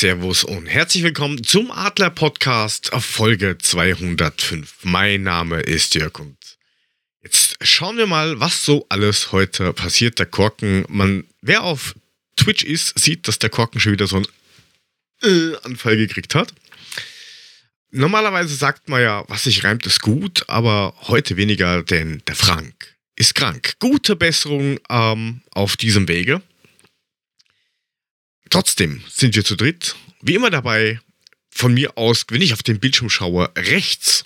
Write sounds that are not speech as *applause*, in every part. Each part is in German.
Servus und herzlich willkommen zum Adler Podcast Folge 205. Mein Name ist Jörg und jetzt schauen wir mal, was so alles heute passiert. Der Korken, man, wer auf Twitch ist, sieht, dass der Korken schon wieder so einen äh, Anfall gekriegt hat. Normalerweise sagt man ja, was sich reimt, ist gut, aber heute weniger, denn der Frank ist krank. Gute Besserung ähm, auf diesem Wege. Trotzdem sind wir zu dritt. Wie immer dabei, von mir aus, wenn ich auf den Bildschirm schaue, rechts.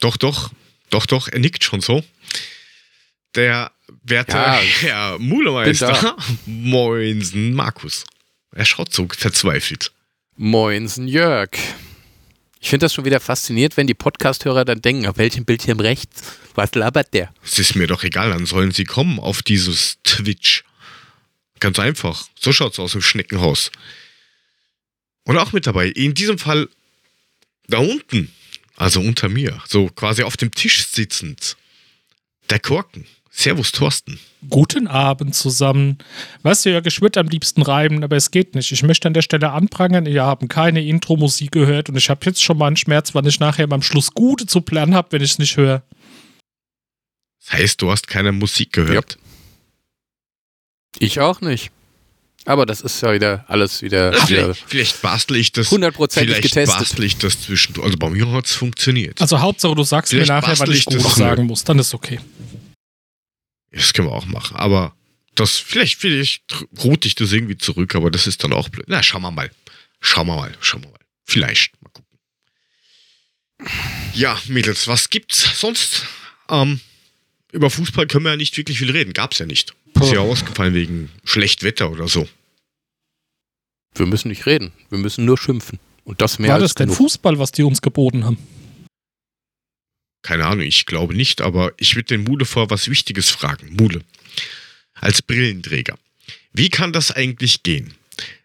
Doch, doch, doch, doch, er nickt schon so. Der werte ja, *laughs* Herr Mulemeister. Moinsen, Markus. Er schaut so verzweifelt. Moinsen, Jörg. Ich finde das schon wieder faszinierend, wenn die Podcast-Hörer dann denken, auf welchem Bildschirm rechts, was labert der? Es ist mir doch egal, dann sollen sie kommen auf dieses Twitch. Ganz einfach. So schaut's aus im Schneckenhaus. Und auch mit dabei, in diesem Fall da unten, also unter mir, so quasi auf dem Tisch sitzend, der Korken. Servus, Thorsten. Guten Abend zusammen. Weißt du, Jörg, ich würde am liebsten reimen, aber es geht nicht. Ich möchte an der Stelle anprangern, ihr habt keine Intro-Musik gehört und ich habe jetzt schon mal einen Schmerz, wann ich nachher beim Schluss Gute zu planen habe, wenn ich es nicht höre. Das heißt, du hast keine Musik gehört? Ja. Ich auch nicht. Aber das ist ja wieder alles wieder. Ach, vielleicht, vielleicht bastel ich das. Hundertprozentig getestet. bastel ich das zwischendurch. Also bei mir hat es funktioniert. Also Hauptsache, du sagst vielleicht mir nachher, was ich gut sagen muss. Dann ist okay. Das können wir auch machen. Aber das, vielleicht, vielleicht route ich das irgendwie zurück, aber das ist dann auch blöd. Na, schauen wir mal. Schauen wir mal. Schauen wir mal. Vielleicht. Mal gucken. Ja, Mädels, was gibt's sonst? Ähm, über Fußball können wir ja nicht wirklich viel reden. Gab's ja nicht. Ist ja ausgefallen wegen schlecht Wetter oder so. Wir müssen nicht reden. Wir müssen nur schimpfen. Und das mehr War als das denn Fußball, was die uns geboten haben? Keine Ahnung, ich glaube nicht, aber ich würde den Mule vor was Wichtiges fragen. Mule, als Brillenträger. Wie kann das eigentlich gehen?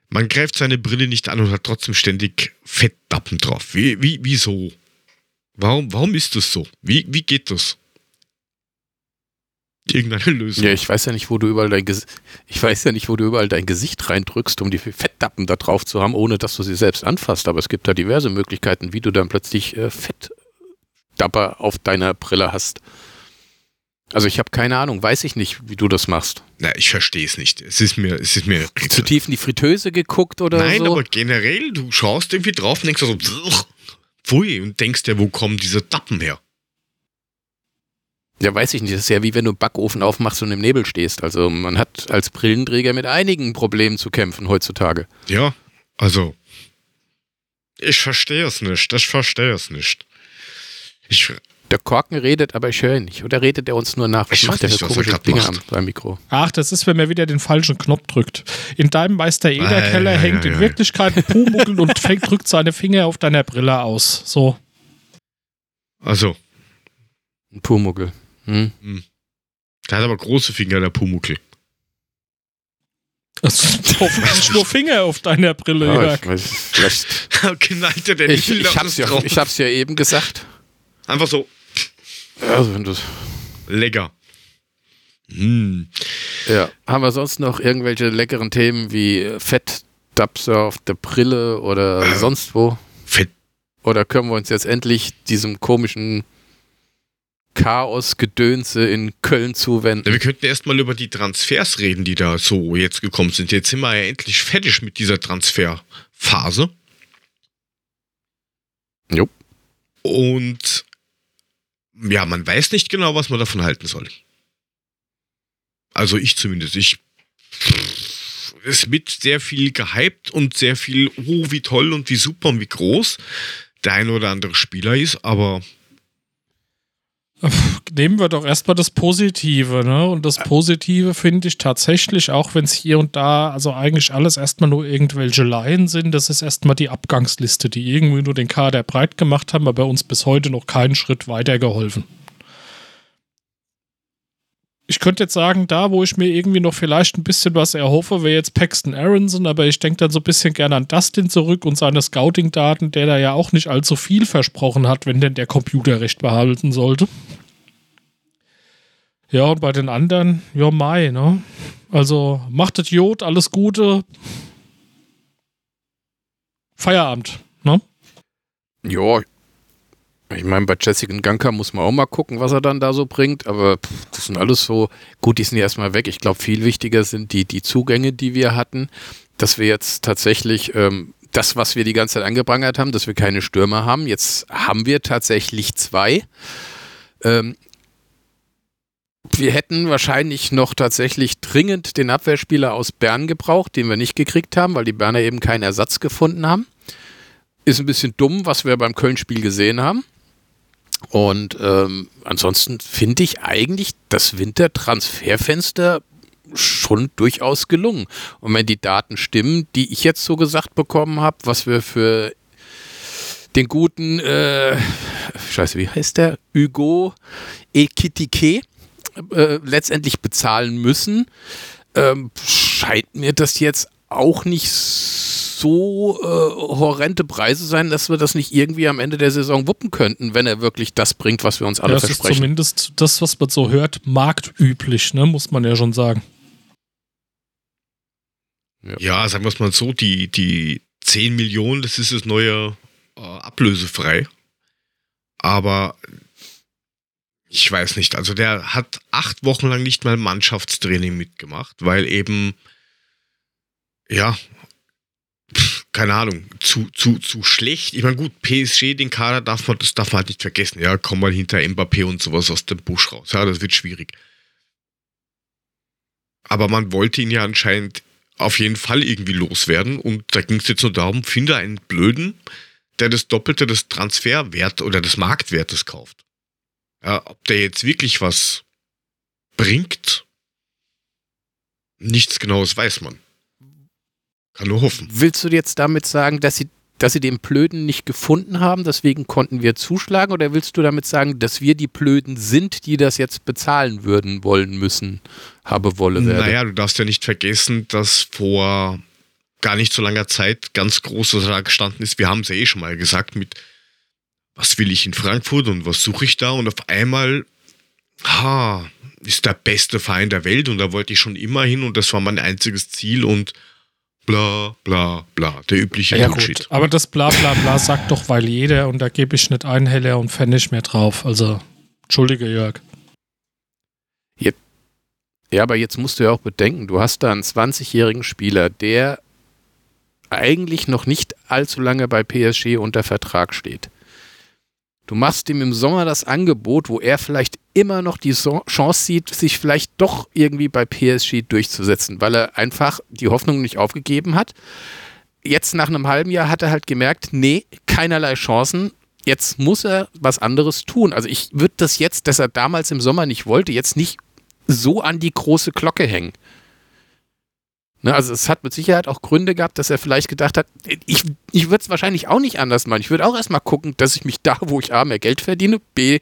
Man greift seine Brille nicht an und hat trotzdem ständig Fettdappen drauf. Wie, wie, wieso? Warum, warum ist das so? Wie, wie geht das? Irgendeine Lösung. Ja, ich weiß ja nicht, wo du überall dein Gesicht, ich weiß ja nicht, wo du überall dein Gesicht reindrückst, um die Fettdappen da drauf zu haben, ohne dass du sie selbst anfasst. Aber es gibt da diverse Möglichkeiten, wie du dann plötzlich äh, Fettdapper auf deiner Brille hast. Also ich habe keine Ahnung, weiß ich nicht, wie du das machst. Na, ich verstehe es nicht. Es ist mir, es ist mir zu tief in die Fritteuse geguckt oder Nein, so. Nein, aber generell, du schaust irgendwie drauf und denkst so, pfui, und denkst dir, wo kommen diese Dappen her? Ja, weiß ich nicht. Das ist ja wie wenn du einen Backofen aufmachst und im Nebel stehst. Also man hat als Brillenträger mit einigen Problemen zu kämpfen heutzutage. Ja, also ich verstehe es nicht. Ich verstehe es nicht. Ich, der Korken redet, aber ich höre ihn nicht. Oder redet er uns nur nach? Was ich macht der für komische Dinge am beim Mikro? Ach, das ist, wenn man wieder den falschen Knopf drückt. In deinem Meister Ederkeller äh, hängt ja, ja, in Wirklichkeit ein Pumuckel und *laughs* fängt, drückt seine Finger auf deiner Brille aus. So. Also. Ein Pumuckel. Hm? Hm. Der hat aber große Finger, der Pumuckel. *laughs* Hoffentlich nur Finger auf deiner Brille, ja, Jörg. Vielleicht. Knallt er denn ich, ich, hab's ja, ich hab's ja eben gesagt. Einfach so. Also, wenn das Lecker. Hm. Ja. Haben wir sonst noch irgendwelche leckeren Themen wie Fettdapser auf der Brille oder äh, sonst wo? Fett. Oder können wir uns jetzt endlich diesem komischen Chaos-Gedönse in Köln zuwenden. Wir könnten erstmal über die Transfers reden, die da so jetzt gekommen sind. Jetzt sind wir ja endlich fertig mit dieser Transferphase. Jo. Und ja, man weiß nicht genau, was man davon halten soll. Also ich zumindest. Ich es wird sehr viel gehypt und sehr viel, oh, wie toll und wie super und wie groß der ein oder andere Spieler ist, aber Nehmen wir doch erstmal das Positive, ne? Und das Positive finde ich tatsächlich, auch wenn es hier und da, also eigentlich alles erstmal nur irgendwelche Laien sind, das ist erstmal die Abgangsliste, die irgendwie nur den Kader breit gemacht haben, aber uns bis heute noch keinen Schritt weitergeholfen. Ich könnte jetzt sagen, da, wo ich mir irgendwie noch vielleicht ein bisschen was erhoffe, wäre jetzt Paxton Aronson, aber ich denke dann so ein bisschen gerne an Dustin zurück und seine Scouting-Daten, der da ja auch nicht allzu viel versprochen hat, wenn denn der Computer recht behalten sollte. Ja, und bei den anderen, ja, Mai, ne? Also macht das Jod, alles Gute. Feierabend, ne? Ja, ich meine, bei Jessica Ganka muss man auch mal gucken, was er dann da so bringt, aber pff, das sind alles so, gut, die sind ja erstmal weg. Ich glaube, viel wichtiger sind die, die Zugänge, die wir hatten, dass wir jetzt tatsächlich ähm, das, was wir die ganze Zeit angeprangert haben, dass wir keine Stürmer haben. Jetzt haben wir tatsächlich zwei. Ähm, wir hätten wahrscheinlich noch tatsächlich dringend den Abwehrspieler aus Bern gebraucht, den wir nicht gekriegt haben, weil die Berner eben keinen Ersatz gefunden haben. Ist ein bisschen dumm, was wir beim Köln-Spiel gesehen haben. Und ähm, ansonsten finde ich eigentlich das Wintertransferfenster schon durchaus gelungen. Und wenn die Daten stimmen, die ich jetzt so gesagt bekommen habe, was wir für den guten, äh, scheiße, wie heißt der? Hugo Ekitike äh, letztendlich bezahlen müssen, ähm, scheint mir das jetzt auch nicht so äh, horrende Preise sein, dass wir das nicht irgendwie am Ende der Saison wuppen könnten, wenn er wirklich das bringt, was wir uns alle Ja, ja, das ist versprechen. zumindest das, was man so hört, marktüblich, ne? muss man ja schon sagen. Ja, sagen wir es mal so, die, die 10 Millionen, das ist das neue äh, ablösefrei. Aber ich weiß nicht, also der hat acht Wochen lang nicht mal Mannschaftstraining mitgemacht, weil eben, ja, keine Ahnung, zu, zu, zu schlecht. Ich meine, gut, PSG, den Kader darf man, das darf man halt nicht vergessen. Ja, komm mal hinter Mbappé und sowas aus dem Busch raus. Ja, das wird schwierig. Aber man wollte ihn ja anscheinend auf jeden Fall irgendwie loswerden. Und da ging es jetzt nur darum, finde einen Blöden, der das Doppelte des Transferwert oder des Marktwertes kauft. Ja, ob der jetzt wirklich was bringt, nichts Genaues weiß man. Kann nur hoffen. Willst du jetzt damit sagen, dass sie, dass sie den Blöden nicht gefunden haben, deswegen konnten wir zuschlagen? Oder willst du damit sagen, dass wir die Blöden sind, die das jetzt bezahlen würden, wollen, müssen, habe, wolle, werde? Naja, du darfst ja nicht vergessen, dass vor gar nicht so langer Zeit ganz groß was da gestanden ist. Wir haben es ja eh schon mal gesagt mit, was will ich in Frankfurt und was suche ich da? Und auf einmal, ha, ist der beste Verein der Welt und da wollte ich schon immer hin und das war mein einziges Ziel und bla bla bla, der übliche Ja, Bullshit. gut. Aber das bla bla bla sagt doch, weil jeder und da gebe ich nicht einen Heller und Pfennig mehr drauf. Also, entschuldige, Jörg. Ja, aber jetzt musst du ja auch bedenken, du hast da einen 20-jährigen Spieler, der eigentlich noch nicht allzu lange bei PSG unter Vertrag steht. Du machst ihm im Sommer das Angebot, wo er vielleicht immer noch die Chance sieht, sich vielleicht doch irgendwie bei PSG durchzusetzen, weil er einfach die Hoffnung nicht aufgegeben hat. Jetzt nach einem halben Jahr hat er halt gemerkt, nee, keinerlei Chancen. Jetzt muss er was anderes tun. Also ich würde das jetzt, dass er damals im Sommer nicht wollte, jetzt nicht so an die große Glocke hängen. Ne, also es hat mit Sicherheit auch Gründe gehabt, dass er vielleicht gedacht hat, ich, ich würde es wahrscheinlich auch nicht anders machen. Ich würde auch erstmal gucken, dass ich mich da, wo ich A, mehr Geld verdiene, B,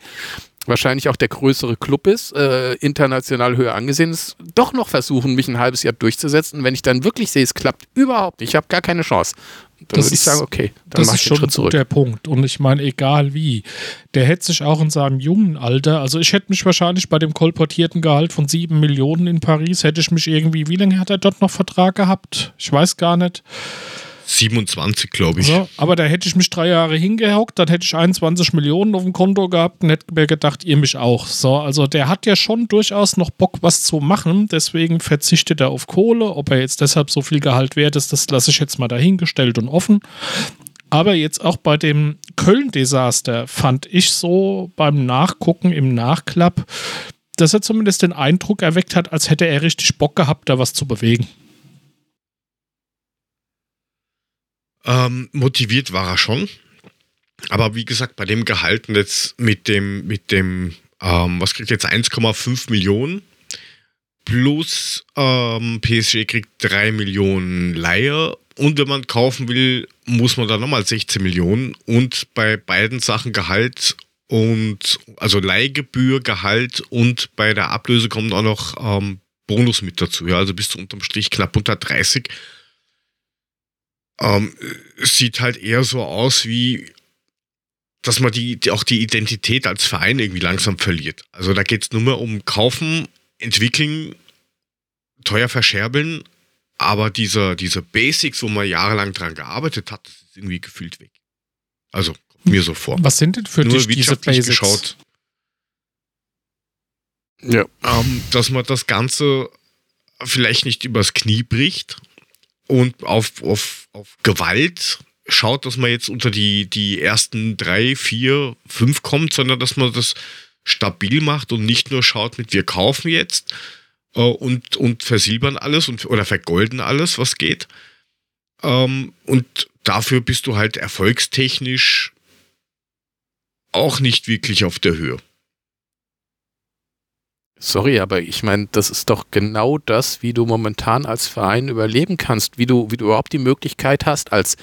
wahrscheinlich auch der größere Club ist, äh, international höher angesehen ist, doch noch versuchen, mich ein halbes Jahr durchzusetzen. Wenn ich dann wirklich sehe, es klappt überhaupt nicht, ich habe gar keine Chance, dann Das würde ich ist- sagen, okay, dann Das mache ist ich schon Schritt zurück. guter Punkt. Und ich meine, egal wie, der hätte sich auch in seinem jungen Alter, also ich hätte mich wahrscheinlich bei dem kolportierten Gehalt von sieben Millionen in Paris, hätte ich mich irgendwie, wie lange hat er dort noch Vertrag gehabt? Ich weiß gar nicht. 27, glaube ich. So, aber da hätte ich mich drei Jahre hingehockt, dann hätte ich 21 Millionen auf dem Konto gehabt und hätte mir gedacht, ihr mich auch. So, also der hat ja schon durchaus noch Bock, was zu machen. Deswegen verzichtet er auf Kohle. Ob er jetzt deshalb so viel Gehalt wert ist, das lasse ich jetzt mal dahingestellt und offen. Aber jetzt auch bei dem Köln-Desaster fand ich so beim Nachgucken im Nachklapp, dass er zumindest den Eindruck erweckt hat, als hätte er richtig Bock gehabt, da was zu bewegen. Ähm, motiviert war er schon. Aber wie gesagt, bei dem Gehalt jetzt mit dem, mit dem, ähm, was kriegt jetzt 1,5 Millionen plus ähm, PSG kriegt 3 Millionen Leihe und wenn man kaufen will, muss man dann nochmal 16 Millionen und bei beiden Sachen Gehalt und also Leihgebühr, Gehalt und bei der Ablöse kommt auch noch ähm, Bonus mit dazu. Ja, also bist du unterm Strich knapp unter 30. Ähm, es sieht halt eher so aus wie, dass man die, die auch die Identität als Verein irgendwie langsam verliert. Also da geht es nur mehr um Kaufen, entwickeln, teuer verscherbeln, aber diese, diese Basics, wo man jahrelang dran gearbeitet hat, das ist irgendwie gefühlt weg. Also, kommt mir so vor. Was sind denn für Nur dich diese wirtschaftlich Basics? geschaut, Ja. ähm, dass man das Ganze vielleicht nicht übers Knie bricht und auf, auf, auf Gewalt schaut, dass man jetzt unter die, die ersten drei, vier, fünf kommt, sondern dass man das stabil macht und nicht nur schaut mit wir kaufen jetzt äh, und, und versilbern alles und, oder vergolden alles, was geht. Ähm, und dafür bist du halt erfolgstechnisch auch nicht wirklich auf der Höhe. Sorry, aber ich meine, das ist doch genau das, wie du momentan als Verein überleben kannst, wie du, wie du überhaupt die Möglichkeit hast, als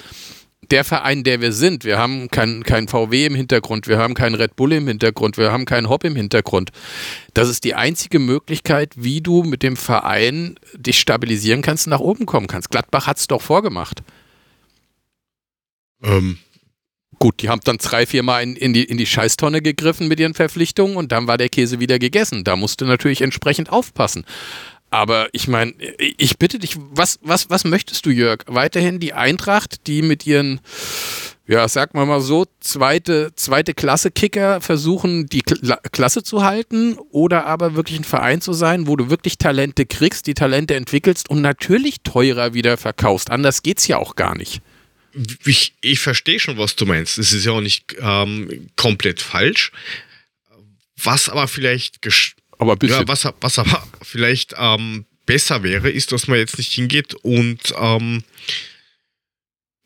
der Verein, der wir sind. Wir haben kein, kein VW im Hintergrund, wir haben keinen Red Bull im Hintergrund, wir haben keinen Hop im Hintergrund. Das ist die einzige Möglichkeit, wie du mit dem Verein dich stabilisieren kannst und nach oben kommen kannst. Gladbach hat es doch vorgemacht. Ähm, Gut, die haben dann drei, vier Mal in, in, die, in die Scheißtonne gegriffen mit ihren Verpflichtungen und dann war der Käse wieder gegessen. Da musst du natürlich entsprechend aufpassen. Aber ich meine, ich bitte dich, was, was, was möchtest du, Jörg? Weiterhin die Eintracht, die mit ihren, ja, sag mal mal so, zweite, zweite Klasse Kicker versuchen, die Kla Klasse zu halten oder aber wirklich ein Verein zu sein, wo du wirklich Talente kriegst, die Talente entwickelst und natürlich teurer wieder verkaufst. Anders geht's ja auch gar nicht. Ich, ich verstehe schon, was du meinst. Es ist ja auch nicht ähm, komplett falsch. Was aber vielleicht Aber ja, was, was aber vielleicht ähm, besser wäre, ist, dass man jetzt nicht hingeht und ähm,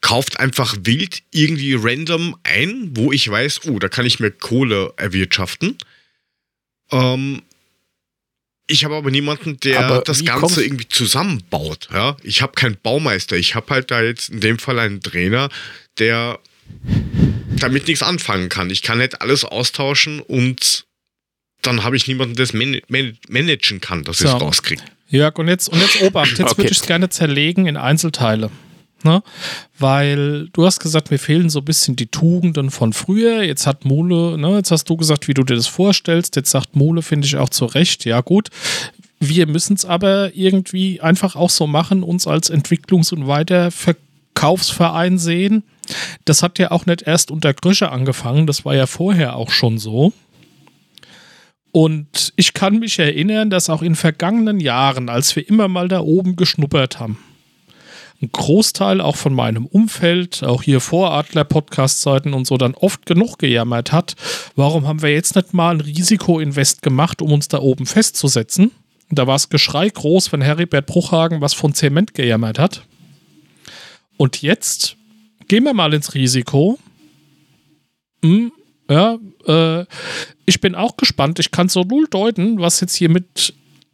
kauft einfach wild irgendwie random ein, wo ich weiß, oh, da kann ich mir Kohle erwirtschaften. Ähm, ich habe aber niemanden, der Aber das Ganze kommst- irgendwie zusammenbaut. Ja? Ich habe keinen Baumeister. Ich habe halt da jetzt in dem Fall einen Trainer, der damit nichts anfangen kann. Ich kann nicht alles austauschen und dann habe ich niemanden, der es man man managen kann, dass ich So. es rauskriege. Jörg, und jetzt, und jetzt Obacht, jetzt *laughs* Okay. würde ich es gerne zerlegen in Einzelteile. Ne? Weil du hast gesagt, mir fehlen so ein bisschen die Tugenden von früher. Jetzt hat Mole, ne, jetzt hast du gesagt, wie du dir das vorstellst. Jetzt sagt Mole, finde ich auch zu Recht, ja gut. Wir müssen es aber irgendwie einfach auch so machen, uns als Entwicklungs- und Weiterverkaufsverein sehen. Das hat ja auch nicht erst unter Grösche angefangen, das war ja vorher auch schon so. Und ich kann mich erinnern, dass auch in vergangenen Jahren, als wir immer mal da oben geschnuppert haben, ein Großteil auch von meinem Umfeld, auch hier Voradler-Podcast-Seiten und so, dann oft genug gejammert hat, warum haben wir jetzt nicht mal ein Risikoinvest gemacht, um uns da oben festzusetzen? Und da war es Geschrei groß, wenn Heribert Bruchhagen was von Zement gejammert hat. Und jetzt gehen wir mal ins Risiko. Hm, ja, äh, ich bin auch gespannt. Ich kann so null deuten, was jetzt hier mit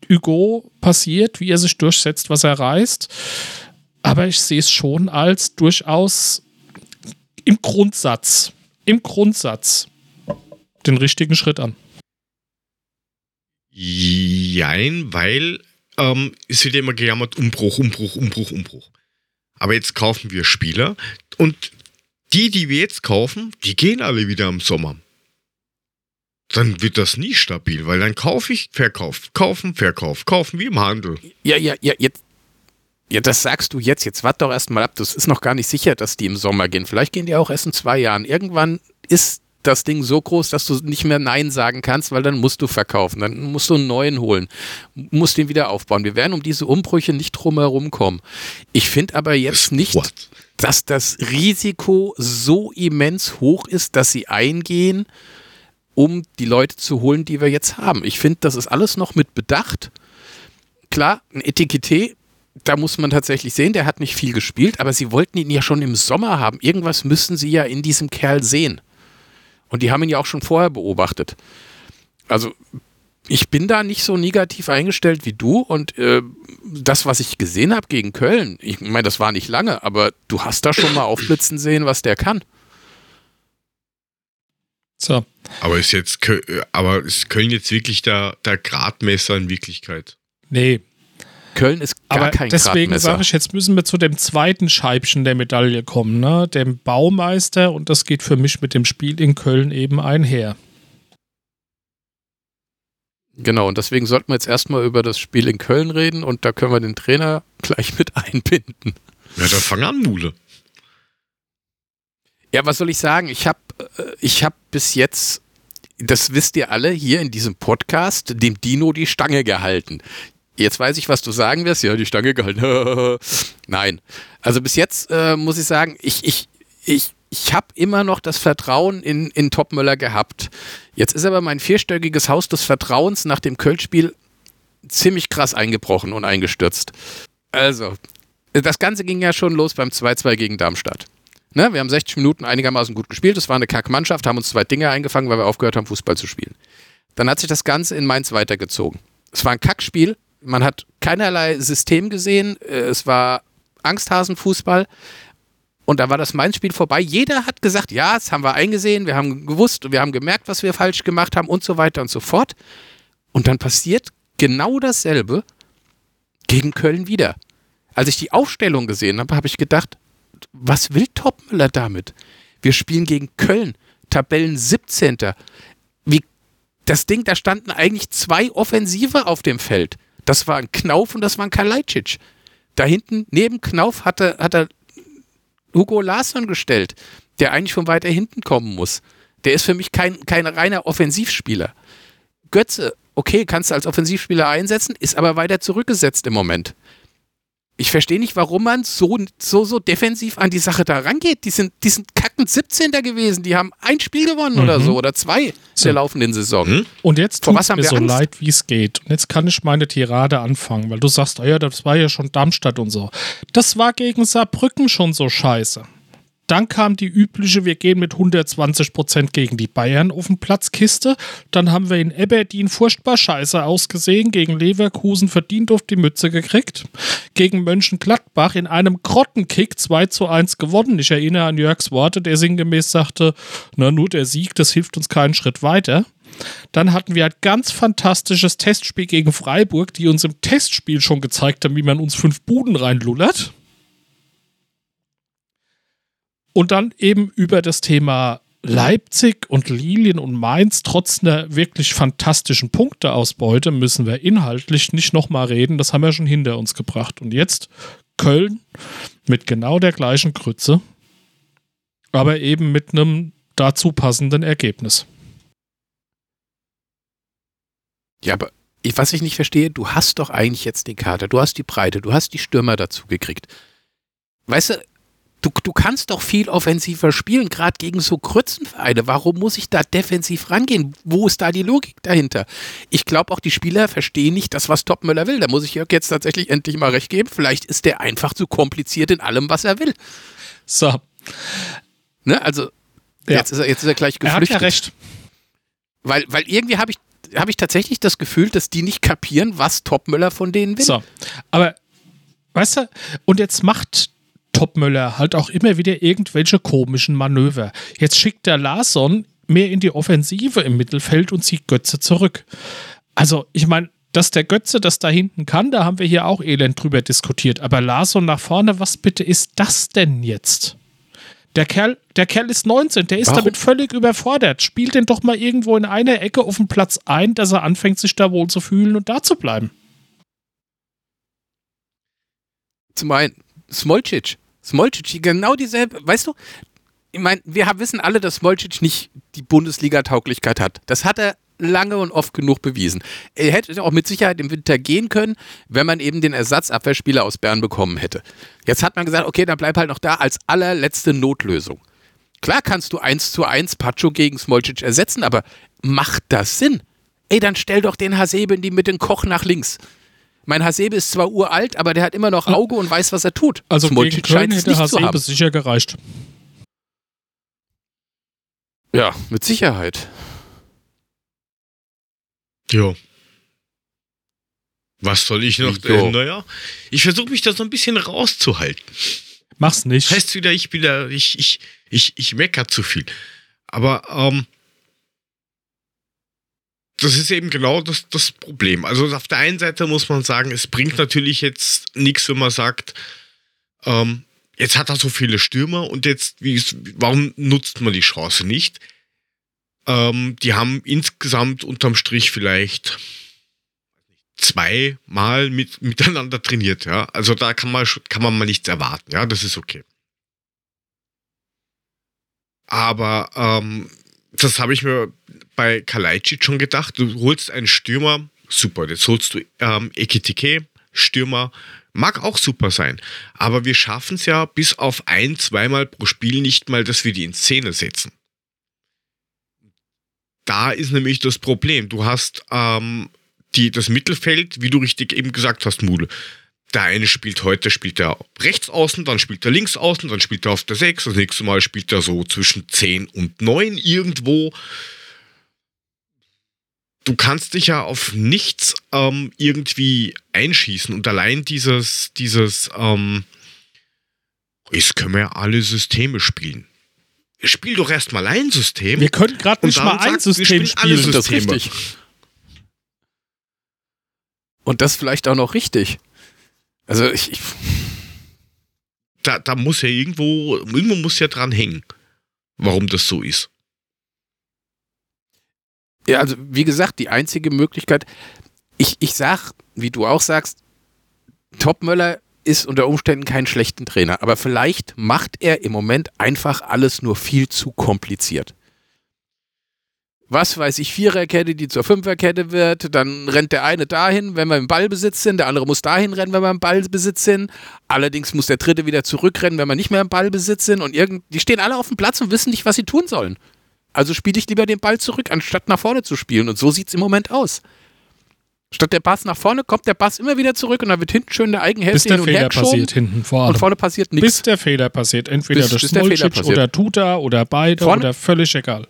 Hugo passiert, wie er sich durchsetzt, was er reißt. Aber ich sehe es schon als durchaus im Grundsatz, im Grundsatz den richtigen Schritt an. Jein, weil ähm, es wird ja immer gejammert, Umbruch, Umbruch, Umbruch, Umbruch. Aber jetzt kaufen wir Spieler und die, die wir jetzt kaufen, die gehen alle wieder im Sommer. Dann wird das nie stabil, weil dann kaufe ich, verkauf, kaufen, verkauf, kaufen wie im Handel. Ja, ja, ja, jetzt. Ja, das sagst du jetzt. Jetzt warte doch erstmal ab. Das ist noch gar nicht sicher, dass die im Sommer gehen. Vielleicht gehen die auch erst in zwei Jahren. Irgendwann ist das Ding so groß, dass du nicht mehr Nein sagen kannst, weil dann musst du verkaufen. Dann musst du einen neuen holen. Musst den wieder aufbauen. Wir werden um diese Umbrüche nicht drumherum kommen. Ich finde aber jetzt nicht, What? dass das Risiko so immens hoch ist, dass sie eingehen, um die Leute zu holen, die wir jetzt haben. Ich finde, das ist alles noch mit Bedacht. Klar, ein Etikette, da muss man tatsächlich sehen, der hat nicht viel gespielt, aber sie wollten ihn ja schon im Sommer haben. Irgendwas müssen sie ja in diesem Kerl sehen. Und die haben ihn ja auch schon vorher beobachtet. Also ich bin da nicht so negativ eingestellt wie du und äh, das, was ich gesehen habe gegen Köln, ich meine, das war nicht lange, aber du hast da schon mal aufblitzen sehen, was der kann. So. Aber ist jetzt, aber ist Köln jetzt wirklich der, der Gradmesser in Wirklichkeit? Nee. Köln ist gar Aber kein deswegen sage ich, jetzt müssen wir zu dem zweiten Scheibchen der Medaille kommen, ne? Dem Baumeister und das geht für mich mit dem Spiel in Köln eben einher. Genau, und deswegen sollten wir jetzt erstmal über das Spiel in Köln reden und da können wir den Trainer *laughs* gleich mit einbinden. Ja, dann fang an, Mule. Ja, was soll ich sagen? Ich habe ich hab bis jetzt, das wisst ihr alle hier in diesem Podcast, dem Dino die Stange gehalten. Jetzt weiß ich, was du sagen wirst. Ja, die Stange gehalten. *laughs* Nein. Also bis jetzt äh, muss ich sagen, ich, ich, ich, ich habe immer noch das Vertrauen in, in Topmöller gehabt. Jetzt ist aber mein vierstöckiges Haus des Vertrauens nach dem Köln-Spiel ziemlich krass eingebrochen und eingestürzt. Also, das Ganze ging ja schon los beim 2-2 gegen Darmstadt. Ne, wir haben 60 Minuten einigermaßen gut gespielt. Es war eine Kackmannschaft, haben uns zwei Dinge eingefangen, weil wir aufgehört haben, Fußball zu spielen. Dann hat sich das Ganze in Mainz weitergezogen. Es war ein Kackspiel. Man hat keinerlei System gesehen. Äh, es war Angsthasenfußball. Und da war das Mainz-Spiel vorbei. Jeder hat gesagt, ja, das haben wir eingesehen, wir haben gewusst, und wir haben gemerkt, was wir falsch gemacht haben und so weiter und so fort. Und dann passiert genau dasselbe gegen Köln wieder. Als ich die Aufstellung gesehen habe, habe ich gedacht, was will Topmüller damit? Wir spielen gegen Köln, Tabellen 17. Wie, das Ding, da standen eigentlich zwei Offensive auf dem Feld. Das war ein Knauf und das war ein Kalajdzic. Da hinten, neben Knauf, hat er, hat er Hugo Larsson gestellt, der eigentlich von weiter hinten kommen muss. Der ist für mich kein, kein reiner Offensivspieler. Götze, okay, kannst du als Offensivspieler einsetzen, ist aber weiter zurückgesetzt im Moment. Ich verstehe nicht, warum man so, so, so defensiv an die Sache da rangeht. Die sind, die sind kackend 17. gewesen. Die haben ein Spiel gewonnen mhm. oder so oder zwei so. der laufenden Saison. Mhm. Und jetzt tut es mir so Angst? leid, wie es geht. Und jetzt kann ich meine Tirade anfangen, weil du sagst, oh ja, das war ja schon Darmstadt und so. Das war gegen Saarbrücken schon so scheiße. Dann kam die übliche, wir gehen mit 120 Prozent gegen die Bayern auf den Platzkiste. Dann haben wir in Eberdin furchtbar scheiße ausgesehen, gegen Leverkusen verdient auf die Mütze gekriegt. Gegen Mönchengladbach in einem Grottenkick 2 zu 1 gewonnen. Ich erinnere an Jörgs Worte, der sinngemäß sagte, na nur der Sieg, das hilft uns keinen Schritt weiter. Dann hatten wir ein ganz fantastisches Testspiel gegen Freiburg, die uns im Testspiel schon gezeigt haben, wie man uns fünf Buden reinlullert. Und dann eben über das Thema Leipzig und Lilien und Mainz trotz einer wirklich fantastischen Punkteausbeute müssen wir inhaltlich nicht nochmal reden. Das haben wir schon hinter uns gebracht. Und jetzt Köln mit genau der gleichen Grütze, aber eben mit einem dazu passenden Ergebnis. Ja, aber was ich nicht verstehe, du hast doch eigentlich jetzt den Kader, du hast die Breite, du hast die Stürmer dazu gekriegt. Weißt du, Du, du kannst doch viel offensiver spielen, gerade gegen so Krützenvereine. Warum muss ich da defensiv rangehen? Wo ist da die Logik dahinter? Ich glaube auch, die Spieler verstehen nicht das, was Topmöller will. Da muss ich Jörg jetzt tatsächlich endlich mal recht geben. Vielleicht ist der einfach zu kompliziert in allem, was er will. So. Ne, also, ja. jetzt, ist er, jetzt ist er gleich geflüchtet. Er hat ja recht. Weil, weil irgendwie habe ich, hab ich tatsächlich das Gefühl, dass die nicht kapieren, was Topmöller von denen will. So. Aber, weißt du, und jetzt macht Topmöller halt auch immer wieder irgendwelche komischen Manöver. Jetzt schickt der Larsson mehr in die Offensive im Mittelfeld und zieht Götze zurück. Also, ich meine, dass der Götze das da hinten kann, da haben wir hier auch elend drüber diskutiert. Aber Larsson nach vorne, was bitte ist das denn jetzt? Der Kerl, der Kerl ist 19, der ist Warum? damit völlig überfordert. Spielt den doch mal irgendwo in einer Ecke auf dem Platz ein, dass er anfängt, sich da wohl zu fühlen und da zu bleiben. Zum einen, Smolcic Smolcic, genau dieselbe, weißt du, ich meine, wir wissen alle, dass Smolcic nicht die Bundesliga-Tauglichkeit hat. Das hat er lange und oft genug bewiesen. Er hätte auch mit Sicherheit im Winter gehen können, wenn man eben den Ersatzabwehrspieler aus Bern bekommen hätte. Jetzt hat man gesagt, okay, dann bleib halt noch da als allerletzte Notlösung. Klar kannst du eins zu eins Pacho gegen Smolcic ersetzen, aber macht das Sinn? Ey, dann stell doch den Hasebe in die Mitte, Koch nach links. Mein Hasebe ist zwar uralt, aber der hat immer noch Auge und weiß, was er tut. Also Smolcic gegen Köln hätte Hasebe sicher gereicht. Ja, mit Sicherheit. Jo. Was soll ich noch? Äh, naja, ich versuche mich da so ein bisschen rauszuhalten. Mach's nicht. Heißt wieder, ich bin da, ich, ich, ich, ich mecker zu viel. Aber ähm, das ist eben genau das, das Problem. Also auf der einen Seite muss man sagen, es bringt natürlich jetzt nichts, wenn man sagt, ähm, jetzt hat er so viele Stürmer und jetzt, wie, warum nutzt man die Chance nicht? Ähm, die haben insgesamt unterm Strich vielleicht zweimal mit, miteinander trainiert, ja. Also da kann man, kann man mal nichts erwarten, ja, das ist okay. Aber ähm, das habe ich mir bei Kalajdzic schon gedacht. Du holst einen Stürmer, super. Jetzt holst du ähm, Ekitike, Stürmer, mag auch super sein. Aber wir schaffen es ja bis auf ein, zweimal pro Spiel nicht mal, dass wir die in Szene setzen. Da ist nämlich das Problem. Du hast ähm, die, das Mittelfeld, wie du richtig eben gesagt hast, Mudel. Der eine spielt heute, spielt er rechts außen, dann spielt er links außen, dann spielt er auf der 6, das nächste Mal spielt er so zwischen 10 und 9 irgendwo. Du kannst dich ja auf nichts ähm, irgendwie einschießen und allein dieses, dieses, ähm, jetzt können wir ja alle Systeme spielen. Spiel doch erstmal ein System. Wir können gerade nicht mal ein System spielen. Das ist richtig. Und das vielleicht auch noch richtig. Also ich. ich da, da muss ja irgendwo, irgendwo muss ja dran hängen, warum das so ist. Ja, also wie gesagt, die einzige Möglichkeit, ich, ich sag, wie du auch sagst, Topmöller ist unter Umständen kein schlechter Trainer, aber vielleicht macht er im Moment einfach alles nur viel zu kompliziert was weiß ich, Viererkette, die zur Fünferkette wird, dann rennt der eine dahin, wenn wir im Ballbesitz sind, der andere muss dahin rennen, wenn wir im Ballbesitz sind. Allerdings muss der dritte wieder zurückrennen, wenn wir nicht mehr im Ballbesitz sind und irgend die stehen alle auf dem Platz und wissen nicht, was sie tun sollen. Also spiele ich lieber den Ball zurück, anstatt nach vorne zu spielen und so sieht es im Moment aus. Statt der Pass nach vorne kommt der Pass immer wieder zurück und dann wird hinten schön der Eigenhälfte hin und Fehler passiert hinten vor. Und vorne passiert nichts. Bis der Fehler passiert. Entweder bis, durch Smolcic oder Tuta oder beide vorne? oder völlig egal.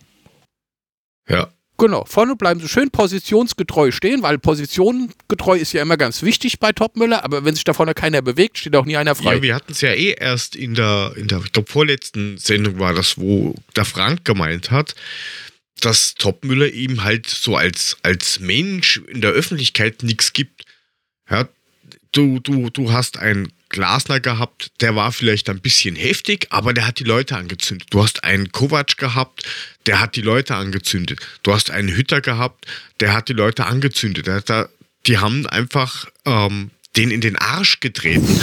Ja. Genau, vorne bleiben sie schön positionsgetreu stehen, weil positionengetreu ist ja immer ganz wichtig bei Topmüller, aber wenn sich da vorne keiner bewegt, steht auch nie einer frei. Ja, wir hatten es ja eh erst in der, in der, ich glaube, vorletzten Sendung war das, wo der Frank gemeint hat, dass Topmüller ihm halt so als, als Mensch in der Öffentlichkeit nichts gibt. Ja, du, du, du hast ein Glasner gehabt, der war vielleicht ein bisschen heftig, aber der hat die Leute angezündet. Du hast einen Kovac gehabt, der hat die Leute angezündet. Du hast einen Hütter gehabt, der hat die Leute angezündet. Da, die haben einfach ähm, den in den Arsch getreten.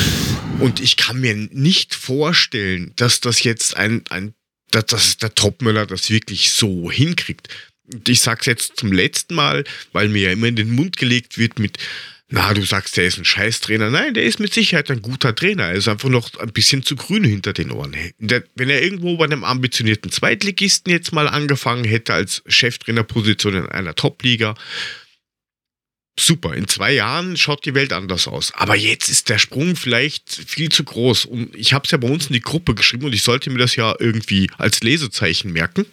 Und ich kann mir nicht vorstellen, dass das jetzt ein, ein dass, der Topmüller das wirklich so hinkriegt. Ich sag's jetzt zum letzten Mal, weil mir ja immer in den Mund gelegt wird mit, na, du sagst, der ist ein Scheißtrainer. Nein, der ist mit Sicherheit ein guter Trainer. Er ist einfach noch ein bisschen zu grün hinter den Ohren. wenn er irgendwo bei einem ambitionierten Zweitligisten jetzt mal angefangen hätte als Cheftrainerposition in einer Top-Liga, super. In zwei Jahren schaut die Welt anders aus. Aber jetzt ist der Sprung vielleicht viel zu groß. Und ich habe es ja bei uns in die Gruppe geschrieben und ich sollte mir das ja irgendwie als Lesezeichen merken.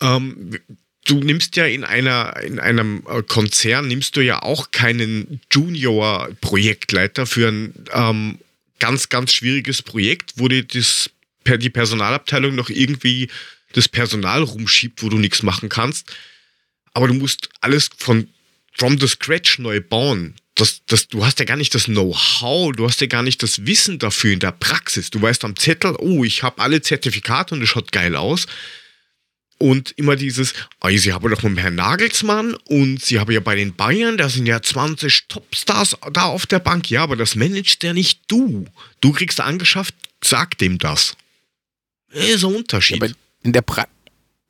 Ähm, du nimmst ja in einer in einem äh, Konzern nimmst du ja auch keinen Junior Projektleiter für ein ähm, ganz ganz schwieriges Projekt, wo dir das die Personalabteilung noch irgendwie das Personal rumschiebt, wo du nichts machen kannst. Aber du musst alles von from the scratch neu bauen. Das, das, du hast ja gar nicht das Know-how, du hast ja gar nicht das Wissen dafür in der Praxis. Du weißt am Zettel, oh, ich habe alle Zertifikate und es schaut geil aus und immer dieses, oh, sie haben doch mit Herrn Nagelsmann und sie haben ja bei den Bayern, da sind ja 20 Topstars da auf der Bank. Ja, aber das managt ja nicht du. Du kriegst angeschafft, sag dem das. Das ist ein Unterschied. Ja, in der,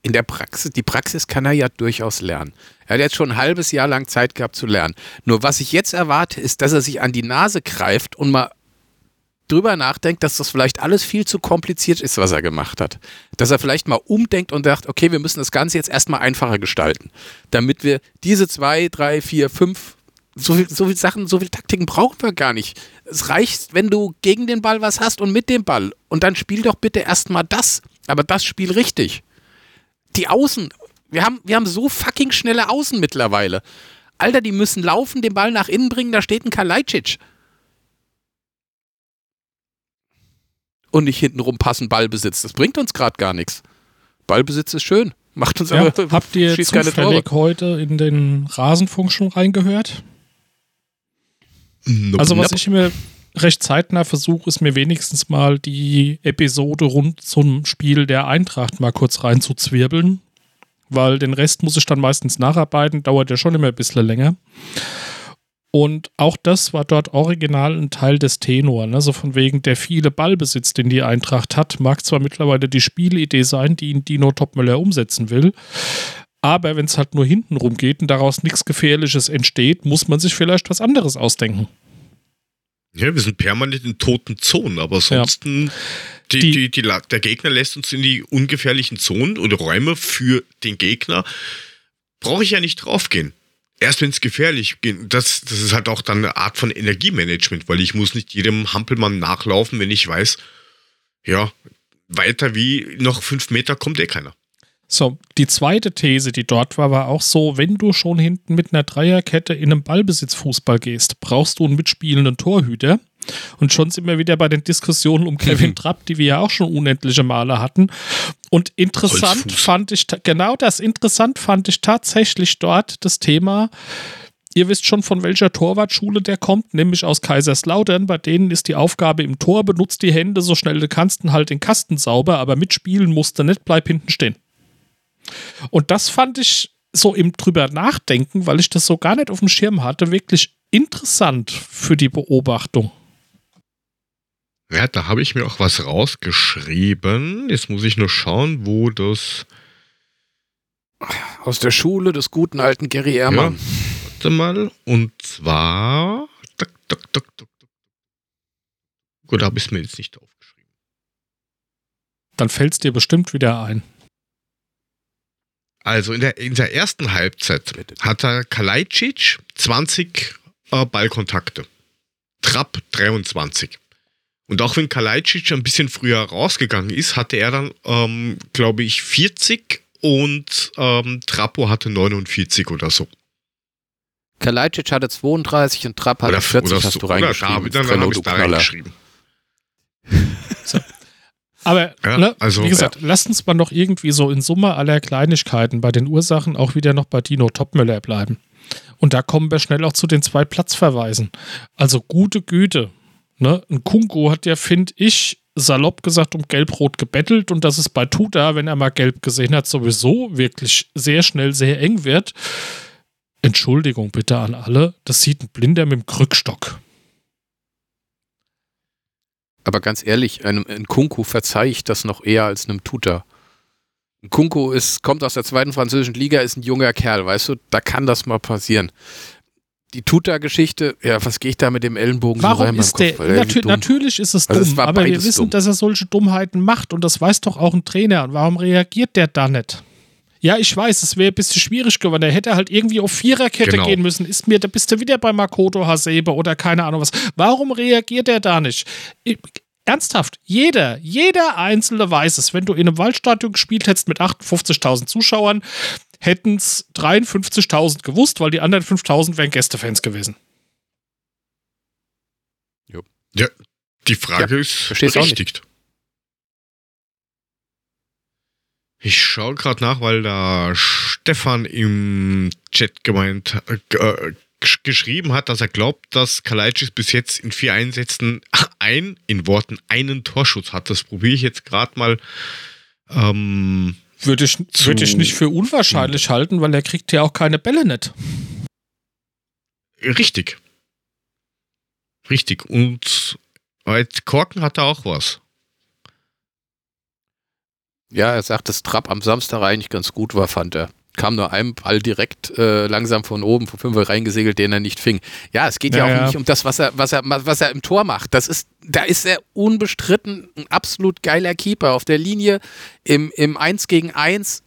in der Praxis, die Praxis kann er ja durchaus lernen. Er hat jetzt schon ein halbes Jahr lang Zeit gehabt zu lernen. Nur was ich jetzt erwarte, ist, dass er sich an die Nase greift und mal drüber nachdenkt, dass das vielleicht alles viel zu kompliziert ist, was er gemacht hat. Dass er vielleicht mal umdenkt und sagt, okay, wir müssen das Ganze jetzt erstmal einfacher gestalten, damit wir diese zwei, drei, vier, fünf, so viel, so viel Sachen, so viele Taktiken brauchen wir gar nicht. Es reicht, wenn du gegen den Ball was hast und mit dem Ball. Und dann spiel doch bitte erstmal das, aber das Spiel richtig. Die Außen, wir haben, wir haben so fucking schnelle Außen mittlerweile. Alter, die müssen laufen, den Ball nach innen bringen, da steht ein Kalajdzic. Und nicht hintenrum passen Ballbesitz. Das bringt uns gerade gar nichts. Ballbesitz ist schön. Macht uns ja, aber Habt ihr *laughs* zufällig heute in den Rasenfunk schon reingehört? Nope. Also was ich mir recht zeitnah versuche, ist mir wenigstens mal die Episode rund zum Spiel der Eintracht mal kurz reinzuzwirbeln, weil den Rest muss ich dann meistens nacharbeiten, dauert ja schon immer ein bisschen länger. Und auch das war dort original ein Teil des Tenor. Ne? So von wegen der viele Ballbesitz, den die Eintracht hat, mag zwar mittlerweile die Spielidee sein, die ihn Dino Topmüller umsetzen will. Aber wenn es halt nur hinten rum geht und daraus nichts Gefährliches entsteht, muss man sich vielleicht was anderes ausdenken. Ja, wir sind permanent in toten Zonen, aber ansonsten, ja. die, die, die, der Gegner lässt uns in die ungefährlichen Zonen oder Räume für den Gegner. Brauche ich ja nicht draufgehen. Erst wenn es gefährlich geht, das, das ist halt auch dann eine Art von Energiemanagement, weil ich muss nicht jedem Hampelmann nachlaufen, wenn ich weiß, ja, weiter wie noch fünf Meter kommt eh keiner. So, die zweite These, die dort war, war auch so, wenn du schon hinten mit einer Dreierkette in einem Ballbesitzfußball gehst, brauchst du einen mitspielenden Torhüter. Und schon sind wir wieder bei den Diskussionen um Kevin *laughs* Trapp, die wir ja auch schon unendliche Male hatten. Und interessant Holzfuß. fand ich, genau das, interessant fand ich tatsächlich dort das Thema, Ihr wisst schon, von welcher Torwartschule der kommt, nämlich aus Kaiserslautern. Bei denen ist die Aufgabe im Tor, benutzt die Hände so schnell du kannst und halt den Kasten sauber, aber mitspielen musst du nicht, bleib hinten stehen. Und das fand ich so im drüber nachdenken, weil ich das so gar nicht auf dem Schirm hatte, wirklich interessant für die Beobachtung. Ja, da habe ich mir auch was rausgeschrieben. Jetzt muss ich nur schauen, wo das. Aus der Schule des guten alten Gary Ehrmann. Ja, warte mal. Und zwar. Gut, da habe ich es mir jetzt nicht aufgeschrieben. Dann fällt es dir bestimmt wieder ein. Also in der, in der ersten Halbzeit hat er Kalajdzic 20 äh, Ballkontakte. Trapp 23. Und auch wenn Kalajdzic ein bisschen früher rausgegangen ist, hatte er dann, ähm, glaube ich, 40 und ähm, Trappo hatte 49 oder so. Kalajdzic hatte 32 und Trapp hatte oder, 40, oder hast so, du reingeschrieben. Oder da, dann, dann habe ich da reingeschrieben. *laughs* so. Aber ja, ne, also, wie gesagt, ja. lasst uns mal noch irgendwie so in Summe aller Kleinigkeiten bei den Ursachen auch wieder noch bei Dino Topmüller bleiben. Und da kommen wir schnell auch zu den zwei Platzverweisen. Also gute Güte. Ne? Ein Kunko hat ja, finde ich, salopp gesagt um Gelb-Rot gebettelt und dass es bei Tuta, wenn er mal Gelb gesehen hat, sowieso wirklich sehr schnell sehr eng wird. Entschuldigung bitte an alle, das sieht ein Blinder mit dem Krückstock. Aber ganz ehrlich, einem Kunku verzeihe ich das noch eher als einem Tuta. Ein Kunku ist, kommt aus der zweiten französischen Liga, ist ein junger Kerl, weißt du, da kann das mal passieren. Die Tuta-Geschichte, ja, was gehe ich da mit dem Ellenbogen Warum so rein ist der, Kopf, natür natürlich ist es also dumm, aber wir wissen, dumm. dass er solche Dummheiten macht und das weiß doch auch ein Trainer. Und warum reagiert der da nicht? Ja, ich weiß, es wäre ein bisschen schwierig geworden. Er hätte halt irgendwie auf Viererkette genau. gehen müssen. Ist mir, da bist du wieder bei Makoto Hasebe oder keine Ahnung was. Warum reagiert er da nicht? Ich, ernsthaft, jeder, jeder Einzelne weiß es. Wenn du in einem Waldstadion gespielt hättest mit 58.000 Zuschauern, hätten es 53.000 gewusst, weil die anderen 5.000 wären Gästefans gewesen. Jo. Ja, die Frage ja, ist berechtigt. Ich schaue gerade nach, weil da Stefan im Chat gemeint, äh, äh geschrieben hat, dass er glaubt, dass Kalajdzic bis jetzt in vier Einsätzen ein, in Worten, einen Torschuss hat. Das probiere ich jetzt gerade mal. Ähm, würde ich, würde ich nicht für unwahrscheinlich halten, weil er kriegt ja auch keine Bälle nicht. Richtig. Richtig. Und als Korken hat er auch was. Ja, er sagt, dass Trapp am Samstag eigentlich ganz gut war, fand er. Kam nur ein Ball direkt äh, langsam von oben, von fünf reingesegelt, den er nicht fing. Ja, es geht ja, ja auch ja. nicht um das, was er, was er, was er im Tor macht. Das ist, da ist er unbestritten ein absolut geiler Keeper auf der Linie im, im 1 gegen 1,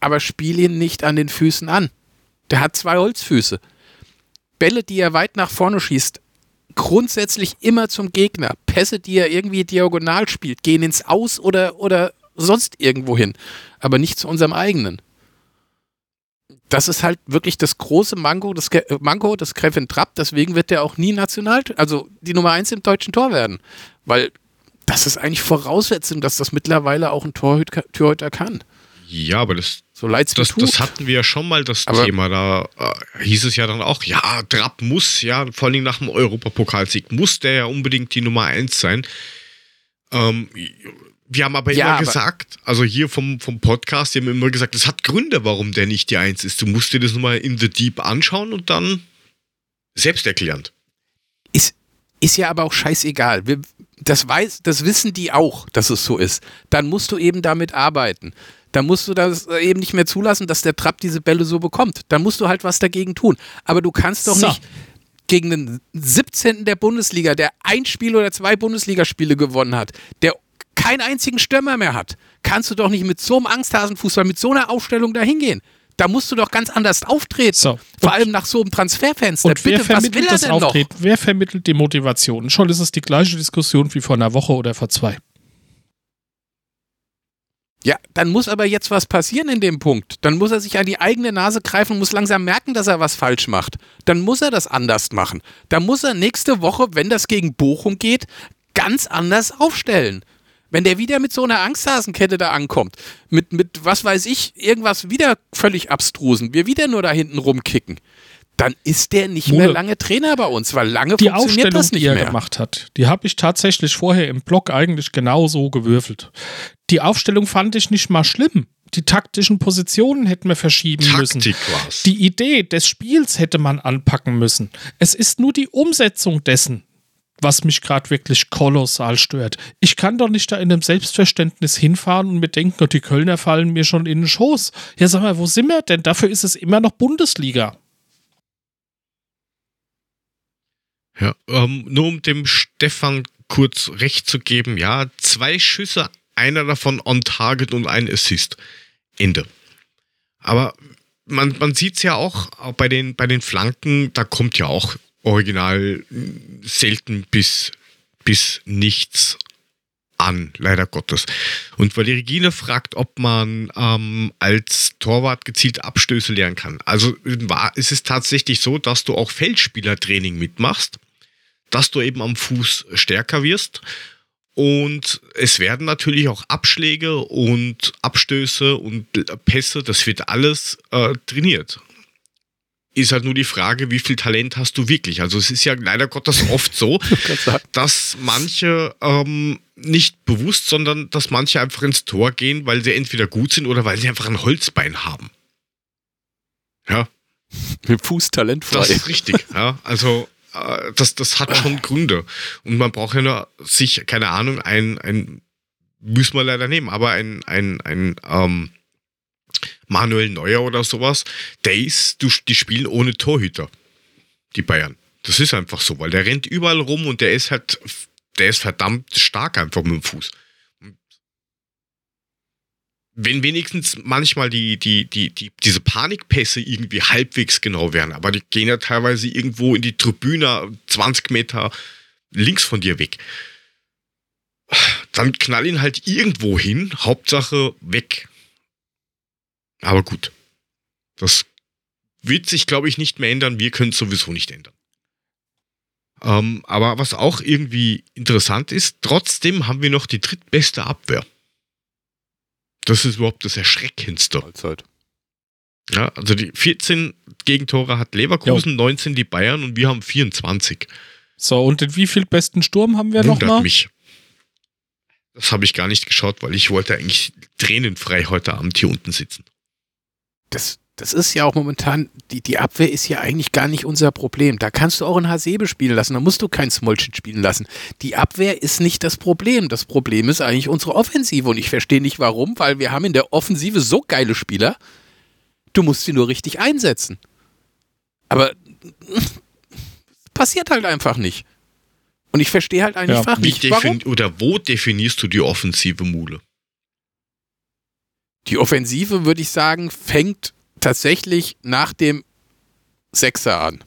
aber spiel ihn nicht an den Füßen an. Der hat zwei Holzfüße. Bälle, die er weit nach vorne schießt, grundsätzlich immer zum Gegner. Pässe, die er irgendwie diagonal spielt, gehen ins Aus oder, oder sonst irgendwo hin, aber nicht zu unserem eigenen. Das ist halt wirklich das große Manko des, Manko des Kevin Trapp, deswegen wird der auch nie national, also die Nummer eins im deutschen Tor werden, weil das ist eigentlich Voraussetzung, dass das mittlerweile auch ein Torhüter, Torhüter kann. Ja, aber das, so das, das, hatten wir ja schon mal das aber Thema. Da äh, hieß es ja dann auch, ja, Trapp muss, ja, vor allem nach dem Europapokalsieg, muss der ja unbedingt die Nummer eins sein. Ähm, wir haben aber ja, immer aber gesagt, also hier vom, vom Podcast, die haben immer gesagt, es hat Gründe, warum der nicht die Eins ist. Du musst dir das nochmal in the Deep anschauen und dann. Selbsterklärend. Ist, ist ja aber auch scheißegal. Wir, das, weiß, das wissen die auch, dass es so ist. Dann musst du eben damit arbeiten. Dann musst du das eben nicht mehr zulassen, dass der Trapp diese Bälle so bekommt. Dann musst du halt was dagegen tun. Aber du kannst doch So. nicht gegen den 17. der Bundesliga, der ein Spiel oder zwei Bundesligaspiele gewonnen hat, der keinen einzigen Stürmer mehr hat, kannst du doch nicht mit so einem Angsthasenfußball, mit so einer Aufstellung dahin gehen. Da musst du doch ganz anders auftreten. So. Vor allem nach so einem Transferfenster. Und wer Bitte, was will vermittelt er das denn noch? Auftreten? Wer vermittelt die Motivation? Schon ist es die gleiche Diskussion wie vor einer Woche oder vor zwei. Ja, dann muss aber jetzt was passieren in dem Punkt. Dann muss er sich an die eigene Nase greifen und muss langsam merken, dass er was falsch macht. Dann muss er das anders machen. Dann muss er nächste Woche, wenn das gegen Bochum geht, ganz anders aufstellen. Wenn der wieder mit so einer Angsthasenkette da ankommt, mit, mit was weiß ich, irgendwas wieder völlig abstrusen, wir wieder nur da hinten rumkicken, dann ist der nicht Mule. mehr lange Trainer bei uns, weil lange Die funktioniert Aufstellung, das nicht die er mehr. gemacht hat, die habe ich tatsächlich vorher im Blog eigentlich genau so gewürfelt. Die Aufstellung fand ich nicht mal schlimm. Die taktischen Positionen hätten wir verschieben müssen. Taktik war's. Die Idee des Spiels hätte man anpacken müssen. Es ist nur die Umsetzung dessen, was mich gerade wirklich kolossal stört. Ich kann doch nicht da in einem Selbstverständnis hinfahren und mir denken, oh, die Kölner fallen mir schon in den Schoß. Ja, sag mal, wo sind wir denn? Dafür ist es immer noch Bundesliga. Ja, ähm, nur um dem Stefan kurz recht zu geben, ja, zwei Schüsse, einer davon on target und ein Assist. Ende. Aber man, man sieht es ja auch, auch bei, den, bei den Flanken, da kommt ja auch original selten bis, bis nichts an, leider Gottes. Und weil die Regine fragt, ob man ähm, als Torwart gezielt Abstöße lernen kann. Also war, ist es tatsächlich so, dass du auch Feldspielertraining mitmachst, dass du eben am Fuß stärker wirst. Und es werden natürlich auch Abschläge und Abstöße und Pässe, das wird alles äh, trainiert. Ist halt nur die Frage, wie viel Talent hast du wirklich? Also es ist ja leider Gottes oft so, *laughs* dass manche ähm, nicht bewusst, sondern dass manche einfach ins Tor gehen, weil sie entweder gut sind oder weil sie einfach ein Holzbein haben. Ja, Mit Fuß talentfrei. das ist richtig. ja, also äh, das, das hat schon Gründe. Und man braucht ja nur sich, keine Ahnung, ein, ein müssen wir leider nehmen, aber ein, ein, ein ähm, Manuel Neuer oder sowas, der ist, du, die spielen ohne Torhüter, die Bayern. Das ist einfach so, weil der rennt überall rum und der ist halt, der ist verdammt stark einfach mit dem Fuß. Wenn wenigstens manchmal die, die, die, die, diese Panikpässe irgendwie halbwegs genau wären, aber die gehen ja teilweise irgendwo in die Tribüne 20 Meter links von dir weg. Dann knall ihn halt irgendwo hin, Hauptsache weg. Aber gut. Das wird sich, glaube ich, nicht mehr ändern. Wir können es sowieso nicht ändern. Ähm, aber was auch irgendwie interessant ist, trotzdem haben wir noch die drittbeste Abwehr. Das ist überhaupt das Erschreckendste. Halbzeit. Ja, also die 14 Gegentore hat Leverkusen, 19 die Bayern und wir haben 24. So, und in wie viel besten Sturm haben wir nochmal? mich. Das habe ich gar nicht geschaut, weil ich wollte eigentlich tränenfrei heute Abend hier unten sitzen. Das, das ist ja auch momentan, die, die Abwehr ist ja eigentlich gar nicht unser Problem. Da kannst du auch einen Hasebe spielen lassen, da musst du keinen Smolcic spielen lassen. Die Abwehr ist nicht das Problem. Das Problem ist eigentlich unsere Offensive und ich verstehe nicht warum, weil wir haben in der Offensive so geile Spieler, du musst sie nur richtig einsetzen. Aber *laughs* passiert halt einfach nicht. Und ich verstehe halt eigentlich Ja, einfach Wie nicht, warum. oder wo definierst du die offensive Mule? Die Offensive, würde ich sagen, fängt tatsächlich nach dem Sechser an.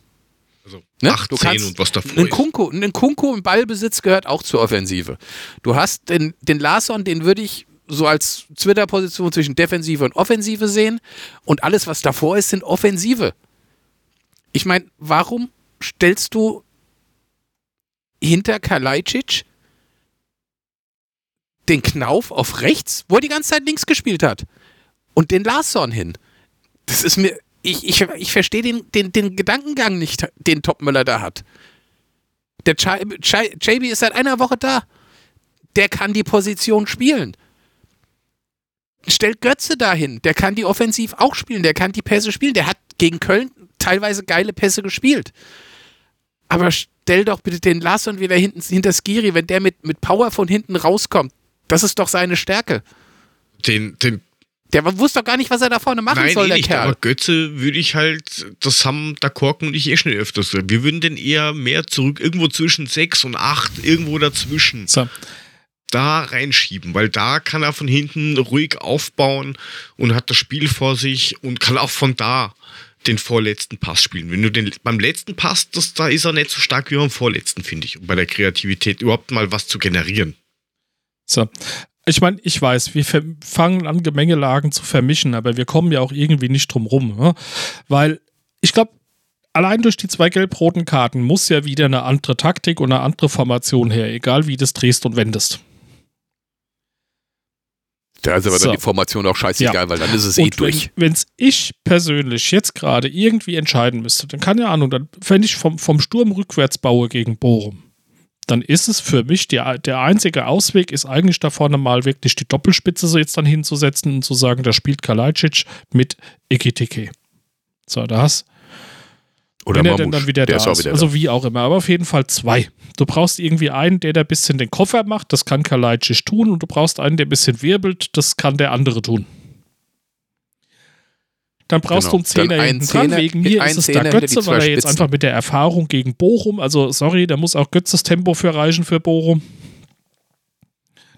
Also Ne? 18 Du kannst- und was davor Ein ist. Kunko, ein Kunko im Ballbesitz gehört auch zur Offensive. Du hast den, den Larson, den würde ich so als Twitter-Position zwischen Defensive und Offensive sehen. Und alles, was davor ist, sind Offensive. Ich meine, warum stellst du hinter Kalajdzic den Knauf auf rechts, wo er die ganze Zeit links gespielt hat, und den Larsson hin? Das ist mir. Ich, ich, ich verstehe den, den, den Gedankengang nicht, den Topmüller da hat. Der JB ist seit einer Woche da. Der kann die Position spielen. Stellt Götze dahin. Der kann die offensiv auch spielen. Der kann die Pässe spielen. Der hat gegen Köln teilweise geile Pässe gespielt. Aber stell doch bitte den Larsson wieder hinten hinter Skiri, wenn der mit, mit Power von hinten rauskommt. Das ist doch seine Stärke. Den, den Der wusste doch gar nicht, was er da vorne machen Nein, soll, eh der nicht, Kerl. aber Götze würde ich halt, das haben der Korken und ich eh schon öfters gesagt. Wir würden den eher mehr zurück, irgendwo zwischen 6 und 8, irgendwo dazwischen, So. da reinschieben, weil da kann er von hinten ruhig aufbauen und hat das Spiel vor sich und kann auch von da den vorletzten Pass spielen. Wenn du den beim letzten Pass, das, da ist er nicht so stark wie beim vorletzten, finde ich, um bei der Kreativität überhaupt mal was zu generieren. So. Ich meine, ich weiß, wir fangen an, Gemengelagen zu vermischen, aber wir kommen ja auch irgendwie nicht drum rum. Ne? Weil ich glaube, allein durch die zwei gelb-roten Karten muss ja wieder eine andere Taktik und eine andere Formation her, egal wie du es drehst und wendest. Da ist aber So. dann die Formation auch scheißegal, Ja. weil dann ist es eh Und durch. wenn es ich persönlich jetzt gerade irgendwie entscheiden müsste, dann keine Ahnung, dann wenn ich vom, vom Sturm rückwärts baue gegen Bochum, dann ist es für mich die, der einzige Ausweg, ist eigentlich da vorne mal wirklich die Doppelspitze so jetzt dann hinzusetzen und zu sagen, da spielt Kalajdzic mit Ekitike. So, da hast Oder wenn er denn dann wieder der da ist wieder Also wie auch immer, aber auf jeden Fall zwei. Du brauchst irgendwie einen, der da ein bisschen den Koffer macht, das kann Kalajdzic tun, und du brauchst einen, der ein bisschen wirbelt, das kann der andere tun. Dann brauchst Genau. du einen Zehner hinten dran. Wegen mir ist es Zehner da Götze, weil er jetzt Spitzen. einfach mit der Erfahrung gegen Bochum, also sorry, da muss auch Götzes Tempo für reichen für Bochum.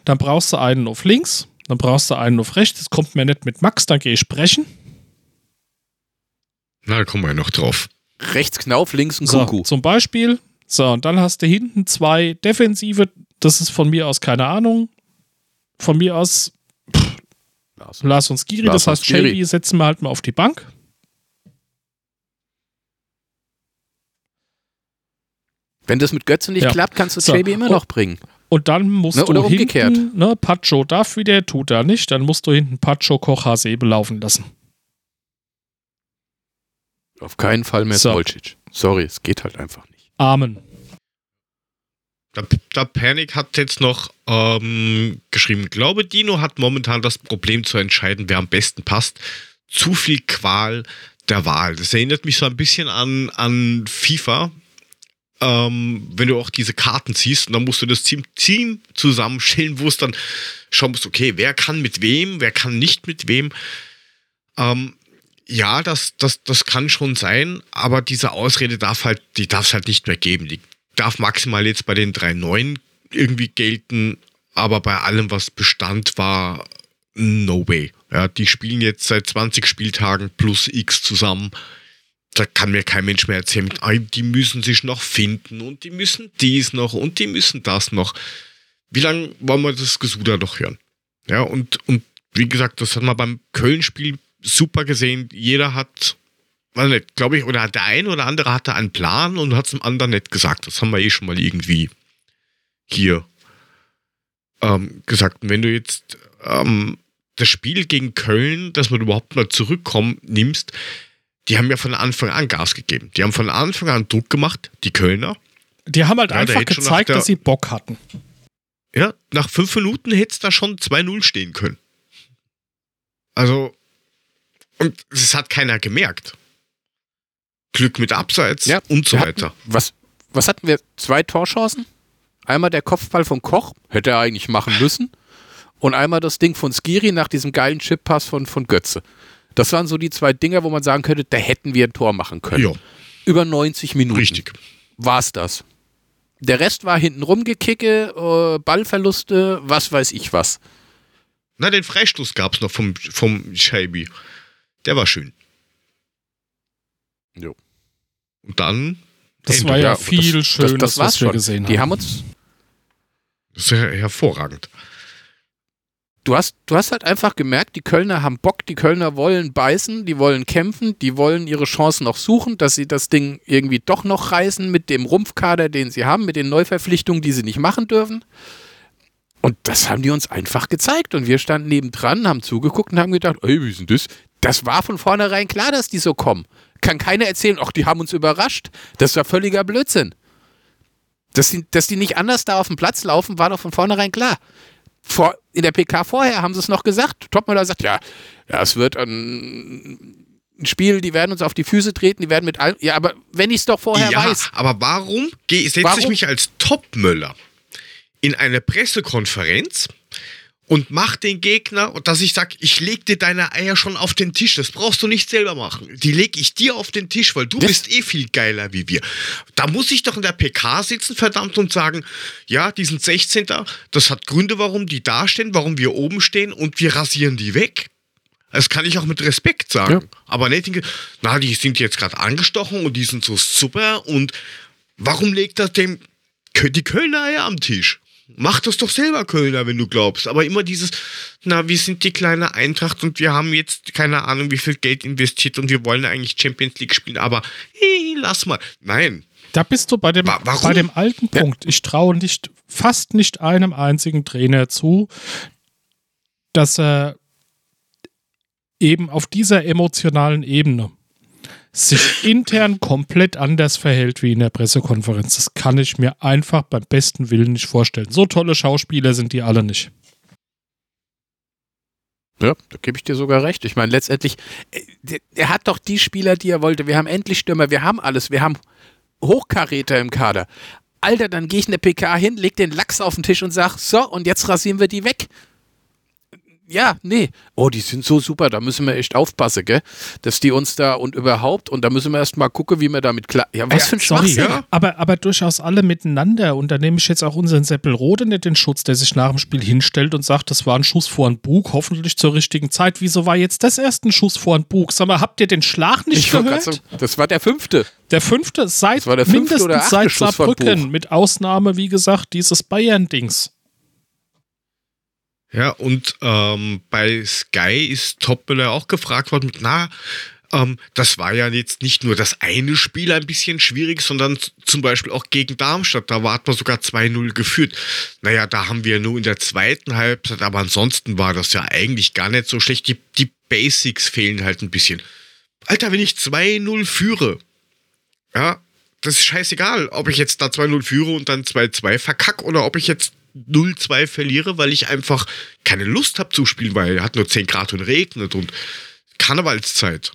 Dann brauchst du einen auf links, dann brauchst du einen auf rechts. Das kommt mir nicht mit Max, dann gehe ich sprechen. Na, da kommen wir ja noch drauf. Rechts Knauf, links ein So, zum Beispiel. So, und dann hast du hinten zwei Defensive. Das ist von mir aus keine Ahnung. Von mir aus Lars. Lars und Skiri. Lars das heißt. Shelby setzen wir halt mal auf die Bank. Wenn das mit Götzen nicht Ja. klappt, kannst du So. Immer Und- noch bringen. Und dann musst Ne, oder du umgekehrt. hinten, ne, Pacho darf wieder, tut er nicht. Dann musst du hinten Pacho Koch Sebe laufen lassen. Auf keinen Fall mehr So. Smolcic. Sorry, es geht halt einfach nicht. Amen. Der, der Panic hat jetzt noch ähm, geschrieben, glaube Dino hat momentan das Problem zu entscheiden, wer am besten passt. Zu viel Qual der Wahl. Das erinnert mich so ein bisschen an, an FIFA. Ähm, wenn du auch diese Karten siehst und dann musst du das Team, Team zusammenstellen, wo es dann schauen musst, okay, wer kann mit wem, wer kann nicht mit wem. Ähm, ja, das, das, das kann schon sein, aber diese Ausrede darf halt, die darf es halt nicht mehr geben. Die darf maximal jetzt bei den drei neuen irgendwie gelten, aber bei allem, was Bestand war, no way. Ja, die spielen jetzt seit 20 Spieltagen plus X zusammen. Da kann mir kein Mensch mehr erzählen, "Ah, die müssen sich noch finden und die müssen dies noch und die müssen das noch. Wie lange wollen wir das Gesuder noch hören? Ja, und, und wie gesagt, das hat man beim Köln-Spiel super gesehen. Jeder hat, weiß nicht, glaube ich, oder der eine oder andere hatte einen Plan und hat es dem anderen nicht gesagt. Das haben wir eh schon mal irgendwie hier ähm, gesagt. Und wenn du jetzt ähm, das Spiel gegen Köln, dass man überhaupt mal zurückkommen, nimmst, die haben ja von Anfang an Gas gegeben. Die haben von Anfang an Druck gemacht, die Kölner. Die haben halt Ja, einfach gezeigt, der- dass sie Bock hatten. Ja, nach fünf Minuten hätte es da schon 2-0 stehen können. Also, und es hat keiner gemerkt. Glück mit Abseits Ja, und so hatten- weiter. Was, was hatten wir? Zwei Torchancen? Einmal der Kopfball von Koch, hätte er eigentlich machen müssen. Und einmal das Ding von Skiri nach diesem geilen Chippass von, von Götze. Das waren so die zwei Dinger, wo man sagen könnte, da hätten wir ein Tor machen können. Ja, Über 90 Minuten. richtig. War's das. Der Rest war hinten rumgekicke, äh, Ballverluste, was weiß ich was. Na, den Freistoß gab es noch vom, vom Scheibi. Der war schön. Jo. Und dann, Das war ja, Ja, viel das- Schönes, das, das war's was wir schon. gesehen Die haben. haben uns das ist ja hervorragend. du hast, du hast halt einfach gemerkt, die Kölner haben Bock, die Kölner wollen beißen, die wollen kämpfen, die wollen ihre Chancen noch suchen, dass sie das Ding irgendwie doch noch reißen mit dem Rumpfkader, den sie haben, mit den Neuverpflichtungen, die sie nicht machen dürfen. Und das haben die uns einfach gezeigt. Und wir standen nebendran, haben zugeguckt und haben gedacht, ey, wie ist denn das? Das war von vornherein klar, dass die so kommen. Kann keiner erzählen, ach, die haben uns überrascht. Das war völliger Blödsinn. Dass die, dass die nicht anders da auf dem Platz laufen, war doch von vornherein klar vor, in der PK vorher haben sie es noch gesagt. Topmüller sagt, ja, ja, es wird ein ein Spiel, die werden uns auf die Füße treten, die werden mit allem. Ja, aber wenn ich es doch vorher ja, weiß. aber warum setze ich mich als Topmöller in eine Pressekonferenz und mach den Gegner, und dass ich sag, ich leg dir deine Eier schon auf den Tisch. Das brauchst du nicht selber machen. Die leg ich dir auf den Tisch, weil du Das- bist eh viel geiler wie wir. Da muss ich doch in der PK sitzen, verdammt, und sagen, ja, die sind 16. Das hat Gründe, warum die da stehen, warum wir oben stehen und wir rasieren die weg. Das kann ich auch mit Respekt sagen. Ja. Aber nicht, na, die sind jetzt gerade angestochen und die sind so super und warum legt das dem die Kölner Eier am Tisch? Mach das doch selber, Kölner, wenn du glaubst. Aber immer dieses, na, wir sind die kleine Eintracht und wir haben jetzt keine Ahnung, wie viel Geld investiert und wir wollen eigentlich Champions League spielen, aber hey, lass mal. Nein. Da bist du bei dem, Wa- warum? bei dem alten. Punkt. Ich traue nicht, fast nicht einem einzigen Trainer zu, dass er eben auf dieser emotionalen Ebene sich intern komplett anders verhält wie in der Pressekonferenz. Das kann ich mir einfach beim besten Willen nicht vorstellen. So tolle Schauspieler sind die alle nicht. Ja, da gebe ich dir sogar recht. Ich meine, letztendlich, äh, der hat doch die Spieler, die er wollte. Wir haben endlich Stürmer, wir haben alles, wir haben Hochkaräter im Kader. Alter, dann gehe ich in der PK hin, leg den Lachs auf den Tisch und sag, so, und jetzt rasieren wir die weg. Ja, nee. Oh, die sind so super, da müssen wir echt aufpassen, gell? Dass die uns da und überhaupt, und da müssen wir erst mal gucken, wie wir damit klar. Ja, was für ein Sorry, ja. aber, aber durchaus alle miteinander. Und da nehme ich jetzt auch unseren Seppelrode nicht den Schutz, der sich nach dem Spiel hinstellt und sagt, das war ein Schuss vor ein Bug, hoffentlich zur richtigen Zeit. Wieso war jetzt das erst ein Schuss vor ein Bug? Sag mal, habt ihr den Schlag nicht Ich gehört? sagen, das war der fünfte. Der fünfte seit der fünfte mindestens seit Saarbrücken, mit Ausnahme, wie gesagt, dieses Bayern-Dings. Ja, und ähm, bei Sky ist Topmüller auch gefragt worden, na, ähm, das war ja jetzt nicht nur das eine Spiel ein bisschen schwierig, sondern zum Beispiel auch gegen Darmstadt. Da war hat man sogar 2-0 geführt. Naja, da haben wir nur in der zweiten Halbzeit, aber ansonsten war das ja eigentlich gar nicht so schlecht. Die, die Basics fehlen halt ein bisschen. Alter, wenn ich 2-0 führe, ja, das ist scheißegal, ob ich jetzt da 2-0 führe und dann 2-2 verkack oder ob ich jetzt 0-2 verliere, weil ich einfach keine Lust habe zu spielen, weil hat nur 10 Grad und regnet und Karnevalszeit.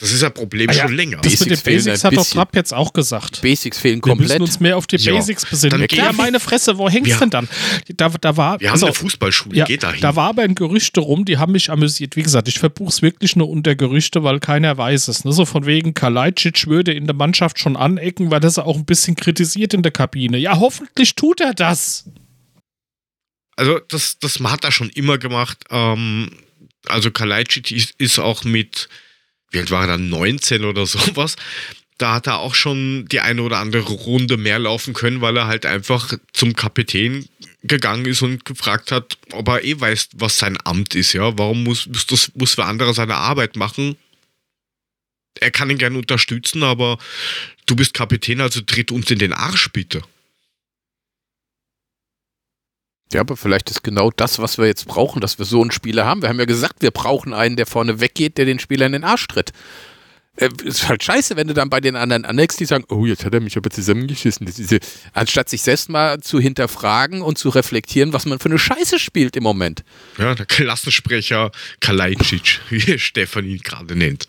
Das ist ein Problem Ah ja, schon länger. Das mit den Basics Basics hat doch. Trapp jetzt auch gesagt. Basics fehlen Wir müssen komplett. uns mehr auf die Ja. Basics besinnen. Dann Ja, meine Fresse, wo hängt's Wir- denn dann? Da, da war, Wir haben pass eine Fußballschule, ja, geht dahin. da war aber ein Gerüchte rum, die haben mich amüsiert. Wie gesagt, ich verbuch's wirklich nur unter Gerüchte, weil keiner weiß es. Ne? So von wegen Kalajdzic würde in der Mannschaft schon anecken, weil das er auch ein bisschen kritisiert in der Kabine. Ja, hoffentlich tut er das. Also das, das hat er schon immer gemacht. Ähm, also Kalajdzic ist, ist auch mit, wie alt war er dann, 19 oder *laughs* sowas. Da hat er auch schon die eine oder andere Runde mehr laufen können, weil er halt einfach zum Kapitän gegangen ist und gefragt hat, ob er eh weiß, was sein Amt ist, ja. Warum muss, muss, das, muss wer anderer seine Arbeit machen? Er kann ihn gerne unterstützen, aber du bist Kapitän, also tritt uns in den Arsch, bitte. Ja, aber vielleicht ist genau das, was wir jetzt brauchen, dass wir so einen Spieler haben. Wir haben ja gesagt, wir brauchen einen, der vorne weggeht, der den Spieler in den Arsch tritt. Äh, ist halt scheiße, wenn du dann bei den anderen aneckst, die sagen, oh, jetzt hat er mich aber zusammengeschissen. Ja, anstatt sich selbst mal zu hinterfragen und zu reflektieren, was man für eine Scheiße spielt im Moment. Ja, der Klassensprecher Kalajdzic, *laughs* wie Stefan ihn gerade nennt.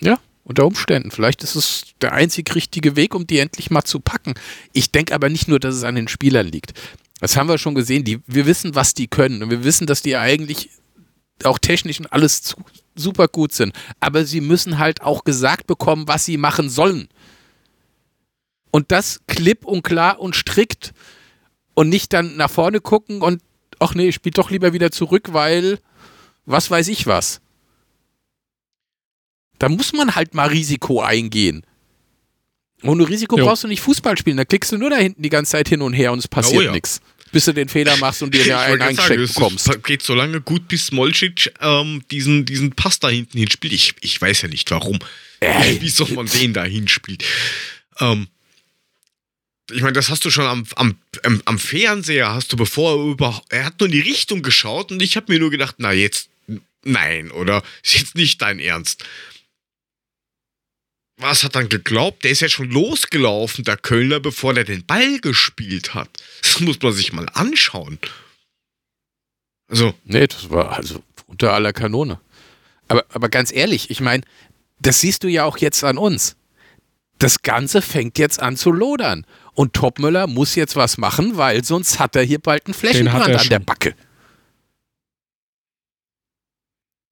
Ja, unter Umständen. Vielleicht ist es der einzig richtige Weg, um die endlich mal zu packen. Ich denke aber nicht nur, dass es an den Spielern liegt. Das haben wir schon gesehen. Die, wir wissen, was die können. Und wir wissen, dass die eigentlich auch technisch und alles zu, super gut sind. Aber sie müssen halt auch gesagt bekommen, was sie machen sollen. Und das klipp und klar und strikt. Und nicht dann nach vorne gucken und, ach nee, ich spiele doch lieber wieder zurück, weil was weiß ich was. Da muss man halt mal Risiko eingehen. Ohne Risiko Jo. brauchst du nicht Fußball spielen. Da klickst du nur da hinten die ganze Zeit hin und her und es passiert Oh ja. nichts. Bis du den Fehler machst und dir einen es bekommst. ist- geht so lange gut, bis Smolcic ähm, diesen, diesen Pass da hinten hinspielt. Ich, ich weiß ja nicht warum. Ey. *laughs* Wie soll man den da hinspielt? Ähm, ich meine, das hast du schon am, am, am, Fernseher, hast du bevor er über. Er hat nur in die Richtung geschaut und ich habe mir nur gedacht, na jetzt, nein, oder? Ist jetzt nicht dein Ernst. Was hat dann geglaubt? Der ist ja schon losgelaufen, der Kölner, bevor der den Ball gespielt hat. Das muss man sich mal anschauen. Also, Nee, das war also unter aller Kanone. Aber, aber ganz ehrlich, ich meine, das siehst du ja auch jetzt an uns. Das Ganze fängt jetzt an zu lodern. Und Topmüller muss jetzt was machen, weil sonst hat er hier bald einen Flächenbrand an der Backe.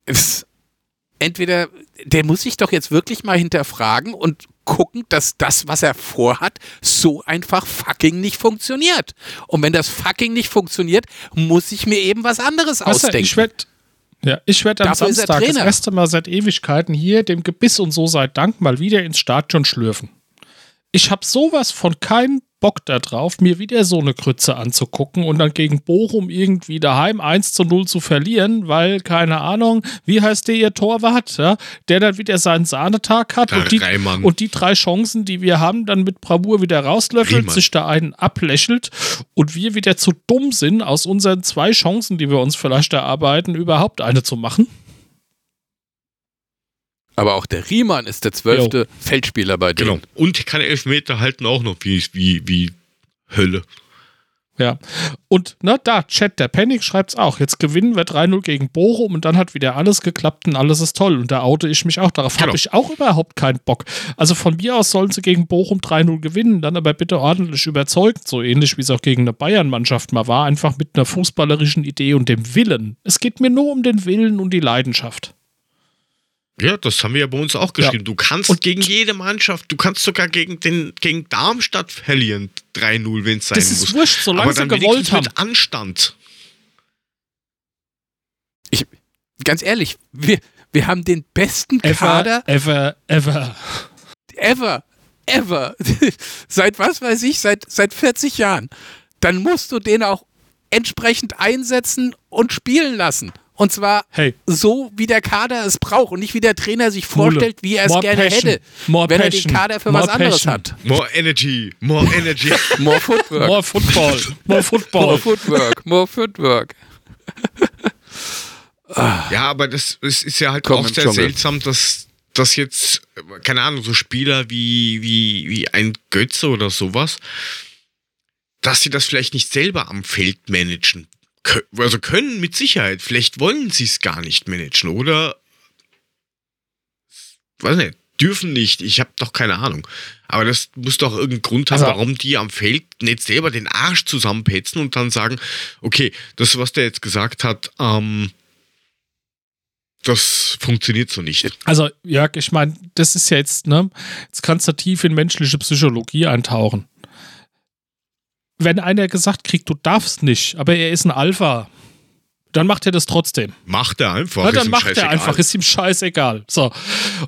Es, entweder, der muss sich doch jetzt wirklich mal hinterfragen und gucken, dass das, was er vorhat, so einfach fucking nicht funktioniert. Und wenn das fucking nicht funktioniert, muss ich mir eben was anderes weißt ausdenken. Ich werde ja, ich werde am Samstag das erste Mal seit Ewigkeiten hier dem Gebiss und so sei Dank mal wieder ins Stadion schlürfen. Ich habe sowas von keinem Bock darauf, mir wieder so eine Krütze anzugucken und dann gegen Bochum irgendwie daheim 1 zu 0 zu verlieren, weil, keine Ahnung, wie heißt der ihr Torwart, ja, der dann wieder seinen Sahnetag hat und die, und die, drei Chancen, die wir haben, dann mit Bravour wieder rauslöffelt, Riemann. sich da einen ablächelt und wir wieder zu dumm sind, aus unseren zwei Chancen, die wir uns vielleicht erarbeiten, überhaupt eine zu machen. Aber auch der Riemann ist der zwölfte Feldspieler bei denen. Genau. Und kann Elfmeter halten auch noch wie, wie, wie Hölle. Ja. Und na, da, Chat, der Panic schreibt es auch. Jetzt gewinnen wir 3-0 gegen Bochum und dann hat wieder alles geklappt und alles ist toll. Und da oute ich mich auch. Darauf genau. habe ich auch überhaupt keinen Bock. Also von mir aus sollen sie gegen Bochum 3-0 gewinnen, dann aber bitte ordentlich überzeugt, so ähnlich wie es auch gegen eine Bayern-Mannschaft mal war. Einfach mit einer fußballerischen Idee und dem Willen. Es geht mir nur um den Willen und die Leidenschaft. Ja, das haben wir ja bei uns auch geschrieben. Ja. Du kannst und gegen jede Mannschaft, du kannst sogar gegen, den, gegen Darmstadt verlieren, 3-0, wenn es sein muss. Das ist wurscht, solange Aber dann sie gewollt haben. mit Anstand. Ich, ganz ehrlich, wir, wir haben den besten ever, Kader. Ever, ever. Ever, ever. *laughs* seit was weiß ich, seit, seit 40 Jahren. Dann musst du den auch entsprechend einsetzen und spielen lassen. Und zwar hey. so, wie der Kader es braucht und nicht wie der Trainer sich vorstellt, wie er es more gerne passion. hätte, more wenn passion. er den Kader für more was anderes hat. More energy, more energy. *laughs* more footwork. More football. More football. More footwork. More footwork. ja, aber das, das ist ja halt Komm auch sehr Dschungel. seltsam, dass, dass jetzt, keine Ahnung, so Spieler wie, wie, wie ein Götze oder sowas, dass sie das vielleicht nicht selber am Feld managen also können mit Sicherheit, vielleicht wollen sie es gar nicht managen oder weiß nicht, dürfen nicht, ich habe doch keine Ahnung. Aber das muss doch irgendeinen Grund haben, also, warum die am Feld nicht selber den Arsch zusammenpetzen und dann sagen, okay, das, was der jetzt gesagt hat, ähm, das funktioniert so nicht. Also, Jörg, ich meine, das ist ja jetzt, ne, jetzt kannst du tief in menschliche Psychologie eintauchen wenn einer gesagt kriegt, du darfst nicht, aber er ist ein Alpha, dann macht er das trotzdem. Macht er einfach. Ja, dann macht er einfach, ist ihm scheißegal. So.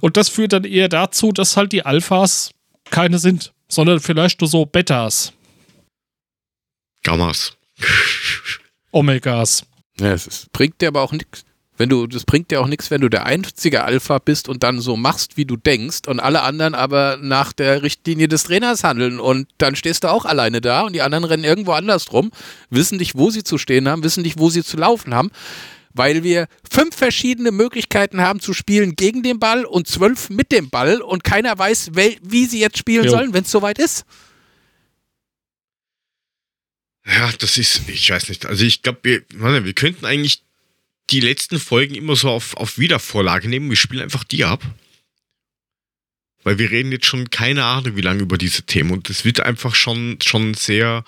Und das führt dann eher dazu, dass halt die Alphas keine sind, sondern vielleicht nur so Betas. Gammas. Omegas. Ja, es ist, bringt dir aber auch nichts. Wenn du, das bringt dir auch nichts, wenn du der einzige Alpha bist und dann so machst, wie du denkst und alle anderen aber nach der Richtlinie des Trainers handeln und dann stehst du auch alleine da und die anderen rennen irgendwo anders rum, wissen nicht, wo sie zu stehen haben, wissen nicht, wo sie zu laufen haben, weil wir fünf verschiedene Möglichkeiten haben zu spielen gegen den Ball und zwölf mit dem Ball und keiner weiß, wie sie jetzt spielen jo. sollen, wenn es soweit ist. Ja, das ist, ich weiß nicht. Also ich glaube, wir, wir könnten eigentlich die letzten Folgen immer so auf, auf Wiedervorlage nehmen. Wir spielen einfach die ab. Weil wir reden jetzt schon keine Ahnung, wie lange über diese Themen. Und es wird einfach schon, schon sehr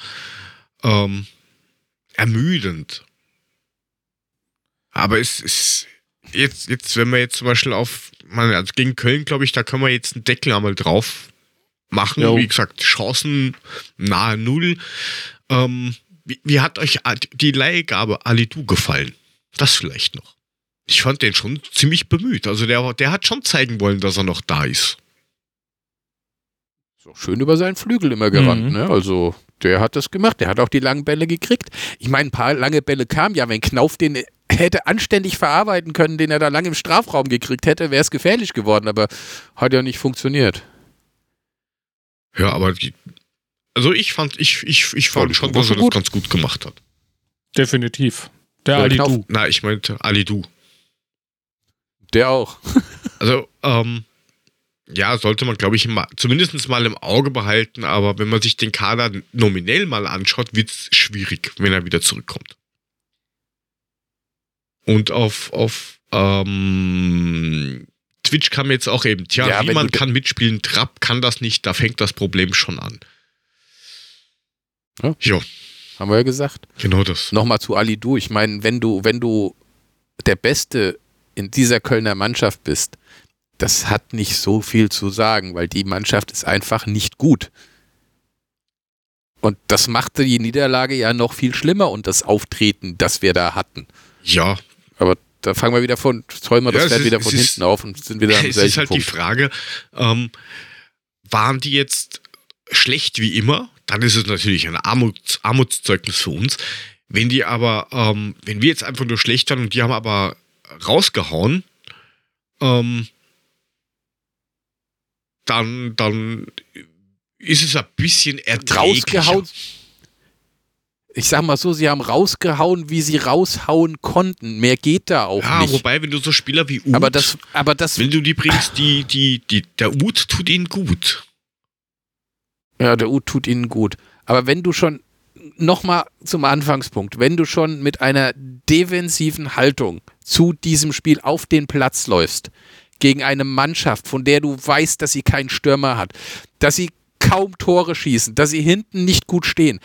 ähm, ermüdend. Aber es ist jetzt, jetzt, wenn wir jetzt zum Beispiel auf, also gegen Köln, glaube ich, da können wir jetzt einen Deckel einmal drauf machen. Jo. Wie gesagt, Chancen nahe Null. Ähm, wie, wie, hat euch die Leihgabe Alidu gefallen? Das vielleicht noch. Ich fand den schon ziemlich bemüht. Also der, der hat schon zeigen wollen, dass er noch da ist. So schön über seinen Flügel immer gerannt, mhm. ne? Also der hat das gemacht. Der hat auch die langen Bälle gekriegt. Ich meine, ein paar lange Bälle kamen ja, wenn Knauf den hätte anständig verarbeiten können, den er da lange im Strafraum gekriegt hätte, wäre es gefährlich geworden, aber hat ja nicht funktioniert. Ja, aber die, also ich fand, ich, ich, ich fand schon, dass er das ganz gut gemacht hat. Definitiv. Der Ali Du. Na, ich meinte Ali Du. Der auch. *laughs* also, ähm, ja, sollte man, glaube ich, mal, zumindest mal im Auge behalten, aber wenn man sich den Kader nominell mal anschaut, wird es schwierig, wenn er wieder zurückkommt. Und auf, auf ähm, Twitch kam jetzt auch eben, tja, Ja, wie wenn man du- kann mitspielen, Trap kann das nicht, da fängt das Problem schon an. Ja. ja Haben wir ja gesagt. genau das. Nochmal zu Ali Du. Ich meine, wenn du, wenn du der Beste in dieser Kölner Mannschaft bist, das hat nicht so viel zu sagen, weil die Mannschaft ist einfach nicht gut. Und das machte die Niederlage ja noch viel schlimmer und das Auftreten, das wir da hatten. Ja, Aber da fangen wir wieder von, zäumen wir Ja, das es Pferd ist- wieder es von ist- hinten auf und sind wieder am es selben ist halt die Punkt. Frage, ähm, waren die jetzt schlecht wie immer? Dann ist es natürlich ein Armuts, Armutszeugnis für uns. Wenn die aber, ähm, wenn wir jetzt einfach nur schlecht waren und die haben aber rausgehauen, ähm, dann, dann ist es ein bisschen erträglicher. rausgehauen. Ich sag mal so, sie haben rausgehauen, wie sie raushauen konnten. Mehr geht da auch Ja, nicht. wobei, wenn du so Spieler wie Uth, aber das, aber das, wenn du die bringst, die, die, die, der Uth tut ihnen gut. Ja, der U tut ihnen gut. Aber wenn du schon, nochmal zum Anfangspunkt, wenn du schon mit einer defensiven Haltung zu diesem Spiel auf den Platz läufst, gegen eine Mannschaft, von der du weißt, dass sie keinen Stürmer hat, dass sie kaum Tore schießen, dass sie hinten nicht gut stehen,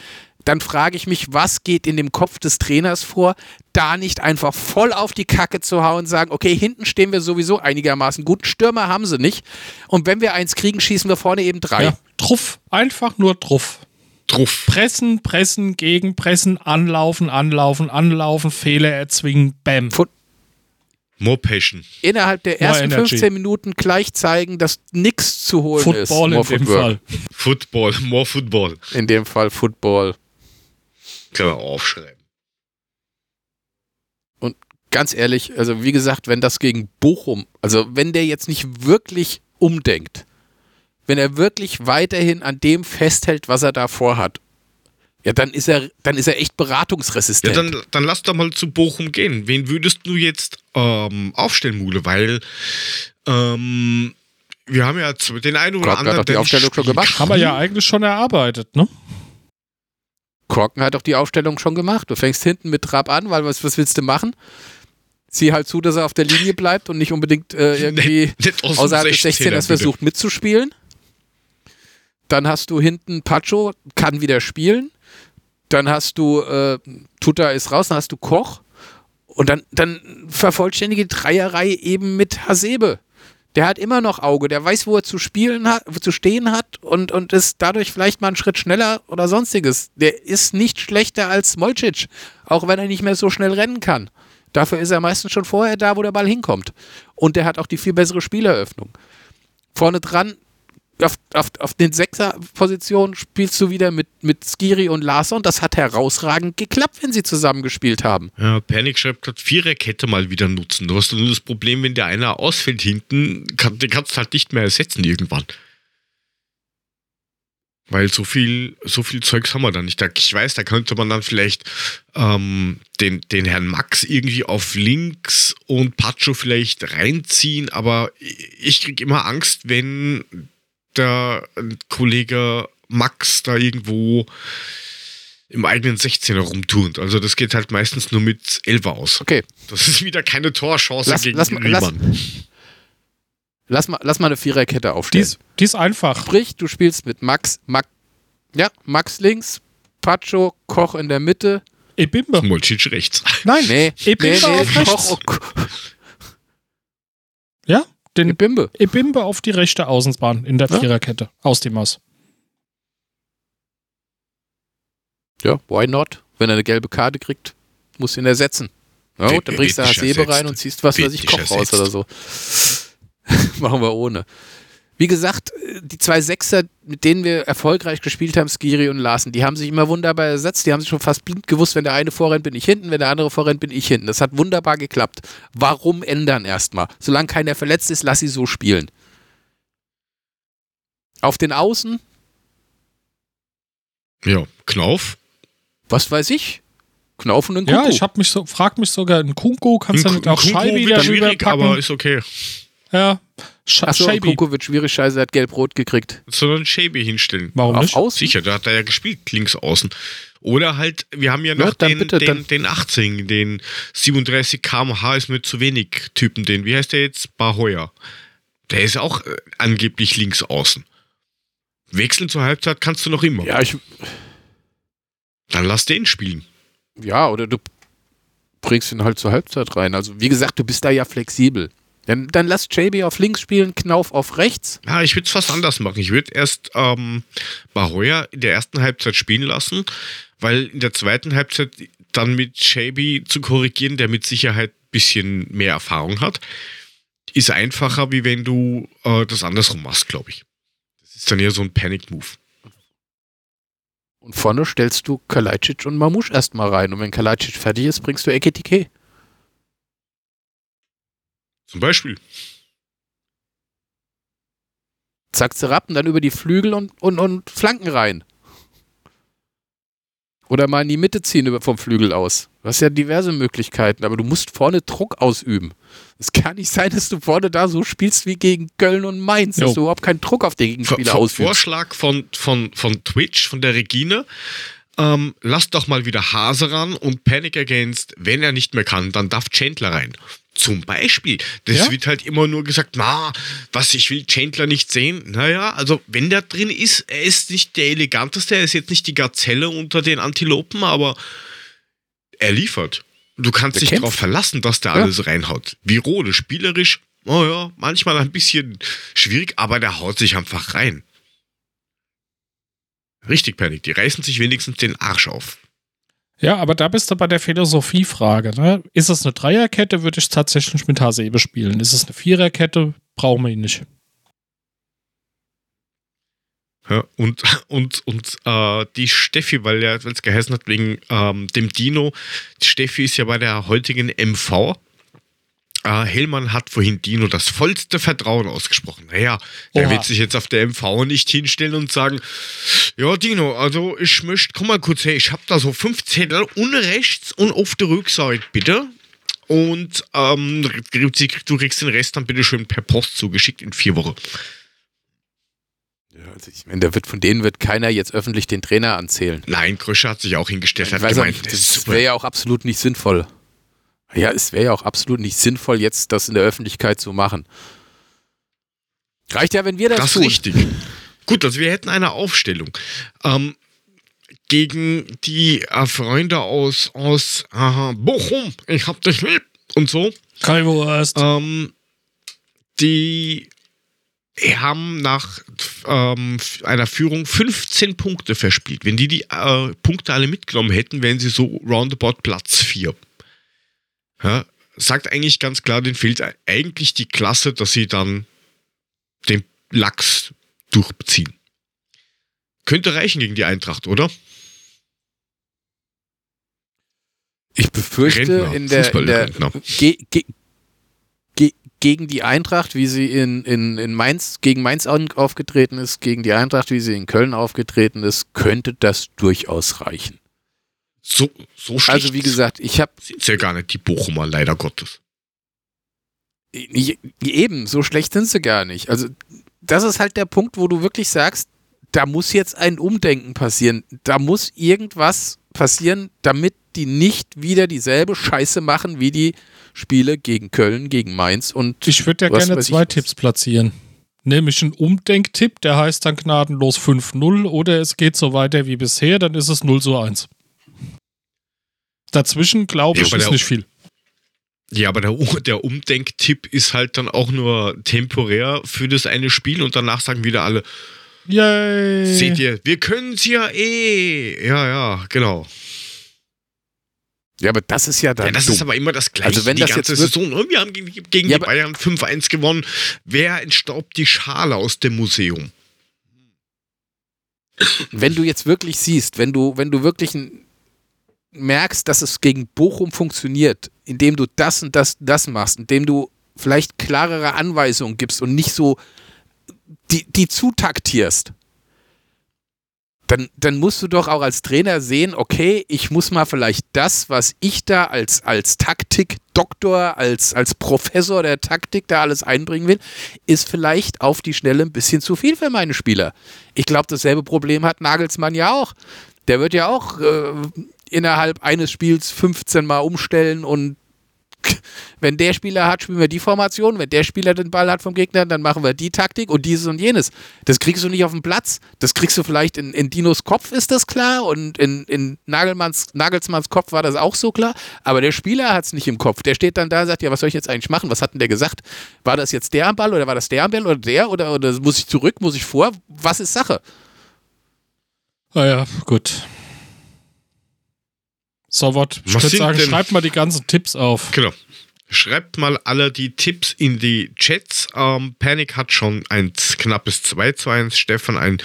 dann frage ich mich, was geht in dem Kopf des Trainers vor, da nicht einfach voll auf die Kacke zu hauen und sagen, okay, hinten stehen wir sowieso einigermaßen gut, Stürmer haben sie nicht und wenn wir eins kriegen, schießen wir vorne eben drei. Ja, Truff. Einfach nur Truff. Druff. Pressen, pressen, gegenpressen, anlaufen, anlaufen, anlaufen, Fehler erzwingen, bam. More Passion. Innerhalb der More ersten Energy. 15 Minuten gleich zeigen, dass nichts zu holen ist. Football in dem. Fall. Football, *laughs* more Football. In dem Fall Football. Kann man aufschreiben. ganz ehrlich, also wie gesagt, wenn das gegen Bochum, also wenn der jetzt nicht wirklich umdenkt, wenn er wirklich weiterhin an dem festhält, was er da vorhat, ja, dann ist er, dann ist er echt Ja, beratungsresistent. dann, dann lass doch mal zu Bochum gehen. Wen würdest du jetzt ähm, aufstellen, Mule? Weil ähm, wir haben ja den einen oder hat anderen. doch die der Aufstellung schon gemacht. Haben wir ja kann. eigentlich schon erarbeitet, ne? Korken hat auch die Aufstellung schon gemacht. Du fängst hinten mit Trab an, weil was, was willst du machen? Sieh halt zu, dass er auf der Linie bleibt und nicht unbedingt äh, *laughs* irgendwie Nicht dem außerhalb des 16er, 16ers bitte. versucht mitzuspielen. Dann hast du hinten Pacho, kann wieder spielen. Dann hast du, äh, Tuta ist raus, dann hast du Koch. Und dann, dann vervollständige Dreierreihe eben mit Hasebe. Der hat immer noch Auge, der weiß, wo er zu spielen hat, wo zu stehen hat und, und ist dadurch vielleicht mal einen Schritt schneller oder sonstiges. Der ist nicht schlechter als Molcic, auch wenn er nicht mehr so schnell rennen kann. Dafür ist er meistens schon vorher da, wo der Ball hinkommt. Und der hat auch die viel bessere Spieleröffnung. Vorne dran, auf, auf, auf den Sechser-Positionen spielst du wieder mit, mit Skiri und Larsson. Das hat herausragend geklappt, wenn sie zusammen gespielt haben. Ja, Panik schreibt gerade Viererkette mal wieder nutzen. Du hast nur das Problem, wenn der einer ausfällt hinten, kann, den kannst du halt nicht mehr ersetzen irgendwann. Weil so viel, so viel Zeugs haben wir da nicht. Ich weiß, da könnte man dann vielleicht ähm, den, den Herrn Max irgendwie auf links und Pacho vielleicht reinziehen, aber ich krieg immer Angst, wenn der Kollege Max da irgendwo im eigenen 16er rumturnt. Also das geht halt meistens nur mit Elfer aus. Okay, Das ist wieder keine Torchance Lass- gegen lass mal- lass- Riemann. lass mal, lass mal eine Viererkette Die aufstellen. ist, die ist einfach. Sprich, du spielst mit Max, Max, ja, Max links, Pacho, Koch in der Mitte. Ebimbe. Molcic rechts. Nein, Nee, Ebimbe nee, nee, auf rechts. Koch, und- Ja, den Bimbe. Ebimbe auf die rechte Außenbahn in der Ja. Viererkette. Aus dem Maus. Ja, why not? Wenn er eine gelbe Karte kriegt, muss ihn ersetzen. Ja, und dann bringst du Hasebe rein und ziehst was weiß ich, nicht Koch raus oder so. *laughs* Machen wir ohne. Wie gesagt, die zwei Sechser, mit denen wir erfolgreich gespielt haben, Skiri und Larsen, die haben sich immer wunderbar ersetzt. Die haben sich schon fast blind gewusst, wenn der eine vorrennt, bin ich hinten, wenn der andere vorrennt, bin ich hinten. Das hat wunderbar geklappt. Warum ändern erstmal? Solange keiner verletzt ist, lass sie so spielen. Auf den Außen, Ja, Knauf. was weiß ich? Knauf und ein Ja, Kuckuck. ich hab mich so, frag mich sogar, ein Kunko kannst du nicht auch wird darüber schwierig, aber ist okay. Ja, Sch Achso. Kuckuck wird schwierig, scheiße, er hat gelb-rot gekriegt. Sondern Shaby hinstellen. Warum Auf nicht? Außen? Sicher, da hat er ja gespielt, links außen. Oder halt, wir haben ja noch Ja, dann den, bitte, den, den 18, den 37 km/h ist mir zu wenig Typen, den, wie heißt der jetzt? Bahoya. Der ist auch äh, angeblich links außen. Wechseln zur Halbzeit kannst du noch immer. Ja, ich, Dann lass den spielen. ja, oder du bringst ihn halt zur Halbzeit rein. Also, wie gesagt, du bist da ja flexibel. Dann, dann lass JB auf links spielen, Knauf auf rechts. Ja, ich würde es fast anders machen. Ich würde erst ähm, Bahoya in der ersten Halbzeit spielen lassen, weil in der zweiten Halbzeit dann mit Shaby zu korrigieren, der mit Sicherheit ein bisschen mehr Erfahrung hat, ist einfacher, wie wenn du äh, das andersrum machst, glaube ich. Das ist dann eher so ein Panic-Move. Und vorne stellst du Kalajdzic und Mamouche erstmal rein. Und wenn Kalajdzic fertig ist, bringst du Eketike. Zum Beispiel. Zack, zerrappen, dann über die Flügel und, und, und Flanken rein. Oder mal in die Mitte ziehen vom Flügel aus. Du hast ja diverse Möglichkeiten, aber du musst vorne Druck ausüben. Es kann nicht sein, dass du vorne da so spielst wie gegen Köln und Mainz, Jo. dass du überhaupt keinen Druck auf den Gegenspieler ausübst. Vorschlag von, von, von Twitch, von der Regine. Ähm, lass doch mal wieder Hase ran und Panic Against, wenn er nicht mehr kann, dann darf Chandler rein. Zum Beispiel. Das Ja. wird halt immer nur gesagt, na, was, ich will Chandler nicht sehen. Naja, also wenn der drin ist, er ist nicht der eleganteste, er ist jetzt nicht die Gazelle unter den Antilopen, aber er liefert. Du kannst Der dich darauf verlassen, dass der Ja. alles reinhaut. Wie Rode, spielerisch, oh ja, manchmal ein bisschen schwierig, aber der haut sich einfach rein. Richtig, Panik. Die reißen sich wenigstens den Arsch auf. Ja, aber da bist du bei der Philosophiefrage. Ne? Ist es eine Dreierkette, würde ich tatsächlich mit Hasebe spielen. Ist es eine Viererkette, brauchen wir ihn nicht. Ja, und und, und äh, die Steffi, weil ja, es geheißen hat, wegen ähm, dem Dino, die Steffi ist ja bei der heutigen MV. Äh, Hellmann hat vorhin Dino das vollste Vertrauen ausgesprochen. Naja, der Oha. wird sich jetzt auf der MV nicht hinstellen und sagen, ja Dino, also ich möchte, komm mal kurz her, ich habe da so fünf Zettel unrechts und auf der Rückseite, bitte. Und ähm, du kriegst den Rest dann bitte schön per Post zugeschickt in vier Wochen. Ja, also ich meine, da wird, von denen wird keiner jetzt öffentlich den Trainer anzählen. Nein, Krösche hat sich auch hingestellt, hat gemeint, nicht, das wäre ja auch absolut nicht sinnvoll. Ja, es wäre ja auch absolut nicht sinnvoll, jetzt das in der Öffentlichkeit zu machen. Reicht ja, wenn wir das, Das ist tun. richtig. Gut, also wir hätten eine Aufstellung. Ähm, gegen die äh, Freunde aus, aus aha, Bochum, ich hab dich lieb und so. Kalwurst. Ähm, die haben nach ähm, einer Führung 15 Punkte verspielt. Wenn die die äh, Punkte alle mitgenommen hätten, wären sie so roundabout Platz 4. Ja, sagt eigentlich ganz klar, denen fehlt eigentlich die Klasse, dass sie dann den Lachs durchziehen. Könnte reichen gegen die Eintracht, oder? Ich befürchte, Rentner, in der, in der ge, ge, ge, gegen die Eintracht, wie sie in, in, in Mainz, gegen Mainz au- aufgetreten ist, gegen die Eintracht, wie sie in Köln aufgetreten ist, könnte das durchaus reichen. So, so schlecht Also wie gesagt, ich habe sind ja gar nicht die Bochumer, leider Gottes. eben, so schlecht sind sie gar nicht. Also das ist halt der Punkt, wo du wirklich sagst, da muss jetzt ein Umdenken passieren. Da muss irgendwas passieren, damit die nicht wieder dieselbe Scheiße machen wie die Spiele gegen Köln, gegen Mainz und Ich würde ja was gerne zwei. Tipps platzieren. Nämlich einen Umdenktipp, der heißt dann gnadenlos 5-0 oder es geht so weiter wie bisher, dann ist es 0 zu 1. Dazwischen, glaube Ja, ich, aber ist nicht viel. Ja, aber der, der Umdenktipp ist halt dann auch nur temporär für das eine Spiel und danach sagen wieder alle, Yay! seht ihr, wir können es ja eh. Ja, ja, genau. ja, aber das ist ja dann Ja, das dumm. ist aber immer das Gleiche. Also wenn die das ganze jetzt Saison. Und wir haben gegen, gegen Ja, die Bayern 5-1 gewonnen. Wer entstaubt die Schale aus dem Museum? wenn du jetzt wirklich siehst, wenn du, wenn du wirklich ein, merkst, dass es gegen Bochum funktioniert, indem du das und das, das machst, indem du vielleicht klarere Anweisungen gibst und nicht so die, die zutaktierst, dann, dann musst du doch auch als Trainer sehen, okay, ich muss mal vielleicht das, was ich da als, als Taktikdoktor, als, als Professor der Taktik da alles einbringen will, ist vielleicht auf die Schnelle ein bisschen zu viel für meine Spieler. Ich glaube, dasselbe Problem hat Nagelsmann ja auch. der wird ja auch äh, innerhalb eines Spiels 15 Mal umstellen und wenn der Spieler hat, spielen wir die Formation. Wenn der Spieler den Ball hat vom Gegner, dann machen wir die Taktik und dieses und jenes. Das kriegst du nicht auf den Platz. Das kriegst du vielleicht in, in Dinos Kopf, ist das klar. Und in, in Nagelmanns, Nagelsmanns Kopf war das auch so klar. Aber der Spieler hat es nicht im Kopf. Der steht dann da und sagt, ja, was soll ich jetzt eigentlich machen? Was hat denn der gesagt? War das jetzt der am Ball oder war das der am Ball oder der? Oder, oder muss ich zurück? Muss ich vor? Was ist Sache? Ah ja, gut. So, was ich würde sagen, schreibt mal die ganzen Tipps auf. Genau. Schreibt mal alle die Tipps in die Chats. Ähm, Panic hat schon ein knappes 2 zu 1. Stefan, ein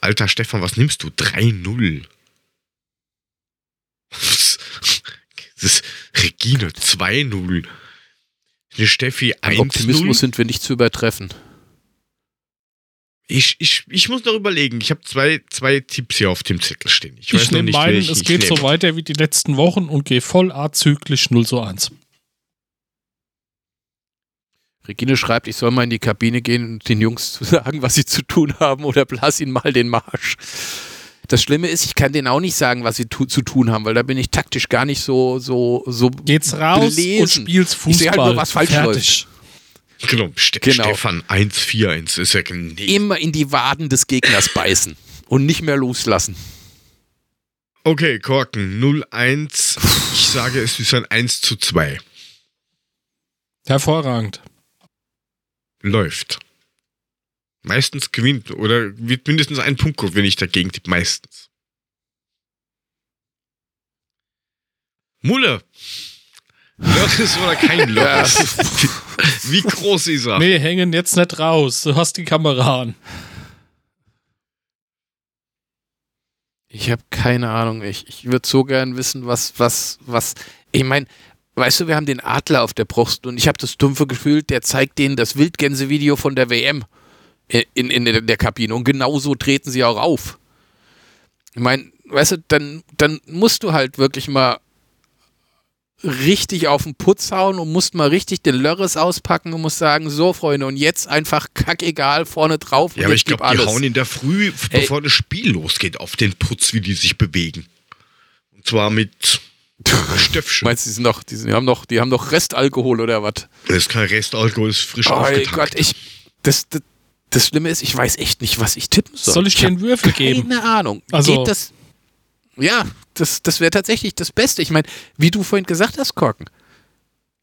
alter Stefan, was nimmst du? 3-0. *laughs* Das ist Regine 2-0. Die Steffi An Optimismus 1-0. sind wir nicht zu übertreffen. Ich, ich, ich muss noch überlegen. Ich habe zwei, zwei Tipps hier auf dem Zettel stehen. Ich, Ich, nehme meinen, es ich geht nehme. so weiter wie die letzten Wochen und gehe voll azyklisch 0 zu 1. Regine schreibt, ich soll mal in die Kabine gehen und den Jungs zu *laughs* sagen, was sie zu tun haben oder blass ihnen mal den Marsch. Das Schlimme ist, ich kann denen auch nicht sagen, was sie tu zu tun haben, weil da bin ich taktisch gar nicht so, so, so. Geht's raus Belesen. und spielst Fußball. Ich sehe halt nur, was falsch Fertig. Genau, Ste Genau. Stefan 1-4-1 ist ja nee. Immer in die Waden des Gegners beißen und nicht mehr loslassen. Okay, Korken 0-1. Ich sage, es ist ein 1 zu 2. Hervorragend. Läuft. Meistens gewinnt oder wird mindestens ein Punkt geholt, wenn ich dagegen tippe. Meistens. Mulle. Loris oder kein Loris? Wie groß ist er? Nee, hängen jetzt nicht raus. Du hast die Kamera an. Ich habe keine Ahnung. Ich, ich würde so gern wissen, was, was, was. Ich meine, weißt du, wir haben den Adler auf der Brust und ich habe das dumpfe Gefühl, der zeigt denen das Wildgänse-Video von der WM in, in, in der Kabine und genauso treten sie auch auf. Ich meine, weißt du, dann, dann musst du halt wirklich mal richtig auf den Putz hauen und musst mal richtig den Lörres auspacken und musst sagen, so Freunde, und jetzt einfach kackegal vorne drauf und Ja, aber ich glaube, die alles. hauen in der Früh, Ey. bevor das Spiel losgeht, auf den Putz, wie die sich bewegen. Und zwar mit *laughs* Stöpfchen. Meinst du, die, sind noch, die, sind, die, haben noch, die haben noch Restalkohol oder was? Das ist kein Restalkohol, das ist frisch Oh aufgetankt. Gott, ich. Das, das, das Schlimme ist, ich weiß echt nicht, was ich tippen soll. Soll ich dir einen Würfel geben? Keine Ahnung. Also- Geht das. Ja, das, das wäre tatsächlich das Beste. Ich meine, wie du vorhin gesagt hast, Korken,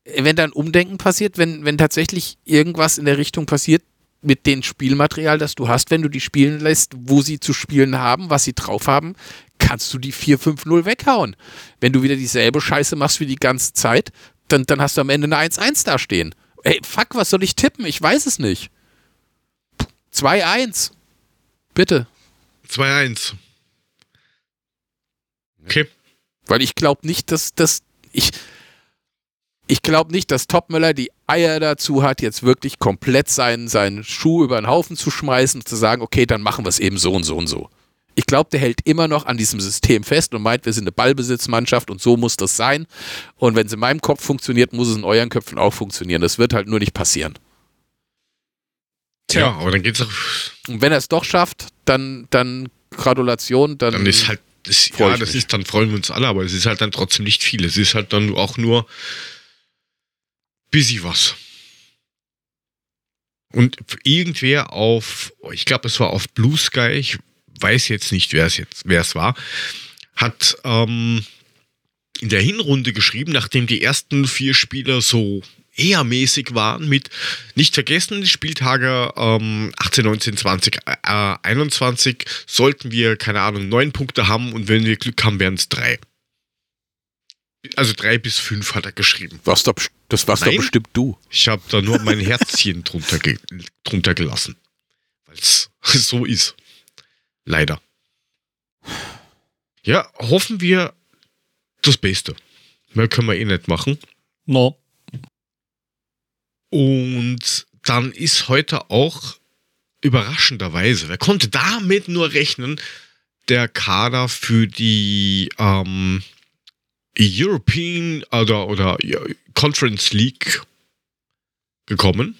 wenn da ein Umdenken passiert, wenn, wenn tatsächlich irgendwas in der Richtung passiert mit dem Spielmaterial, das du hast, wenn du die spielen lässt, wo sie zu spielen haben, was sie drauf haben, kannst du die 4-5-0 weghauen. Wenn du wieder dieselbe Scheiße machst wie die ganze Zeit, dann, dann hast du am Ende eine 1-1 da stehen. Ey, fuck, was soll ich tippen? Ich weiß es nicht. 2-1. Bitte. 2-1. Okay. Weil ich glaube nicht, dass das. Ich, ich glaube nicht, dass Topmöller die Eier dazu hat, jetzt wirklich komplett seinen, seinen Schuh über den Haufen zu schmeißen und zu sagen, okay, dann machen wir es eben so und so und so. Ich glaube, der hält immer noch an diesem System fest und meint, wir sind eine Ballbesitzmannschaft und so muss das sein. Und wenn es in meinem Kopf funktioniert, muss es in euren Köpfen auch funktionieren. Das wird halt nur nicht passieren. Ja, aber dann geht's auch. Und wenn er es doch schafft, dann, dann Gratulation, dann, Dann ist halt. Das, freu ja, das mich. ist, dann freuen wir uns alle, aber es ist halt dann trotzdem nicht viel. Es ist halt dann auch nur busy was. Und irgendwer auf, ich glaube, es war auf Blue Sky, ich weiß jetzt nicht, wer es jetzt, wer es war, hat ähm, in der Hinrunde geschrieben, nachdem die ersten vier Spieler so eher mäßig waren, mit nicht vergessen, die Spieltage ähm, 18, 19, 20, äh, 21 sollten wir, keine Ahnung, neun Punkte haben und wenn wir Glück haben, wären es drei. Also drei bis fünf hat er geschrieben. doch, best- das warst doch Nein. bestimmt du. Ich habe da nur mein Herzchen *laughs* drunter, ge drunter gelassen. Weil es *laughs* so ist. Leider. Ja, hoffen wir das Beste. Mehr können wir eh nicht machen. No. Und dann ist heute auch überraschenderweise, wer konnte damit nur rechnen, der Kader für die ähm, European oder, oder ja, Conference League gekommen.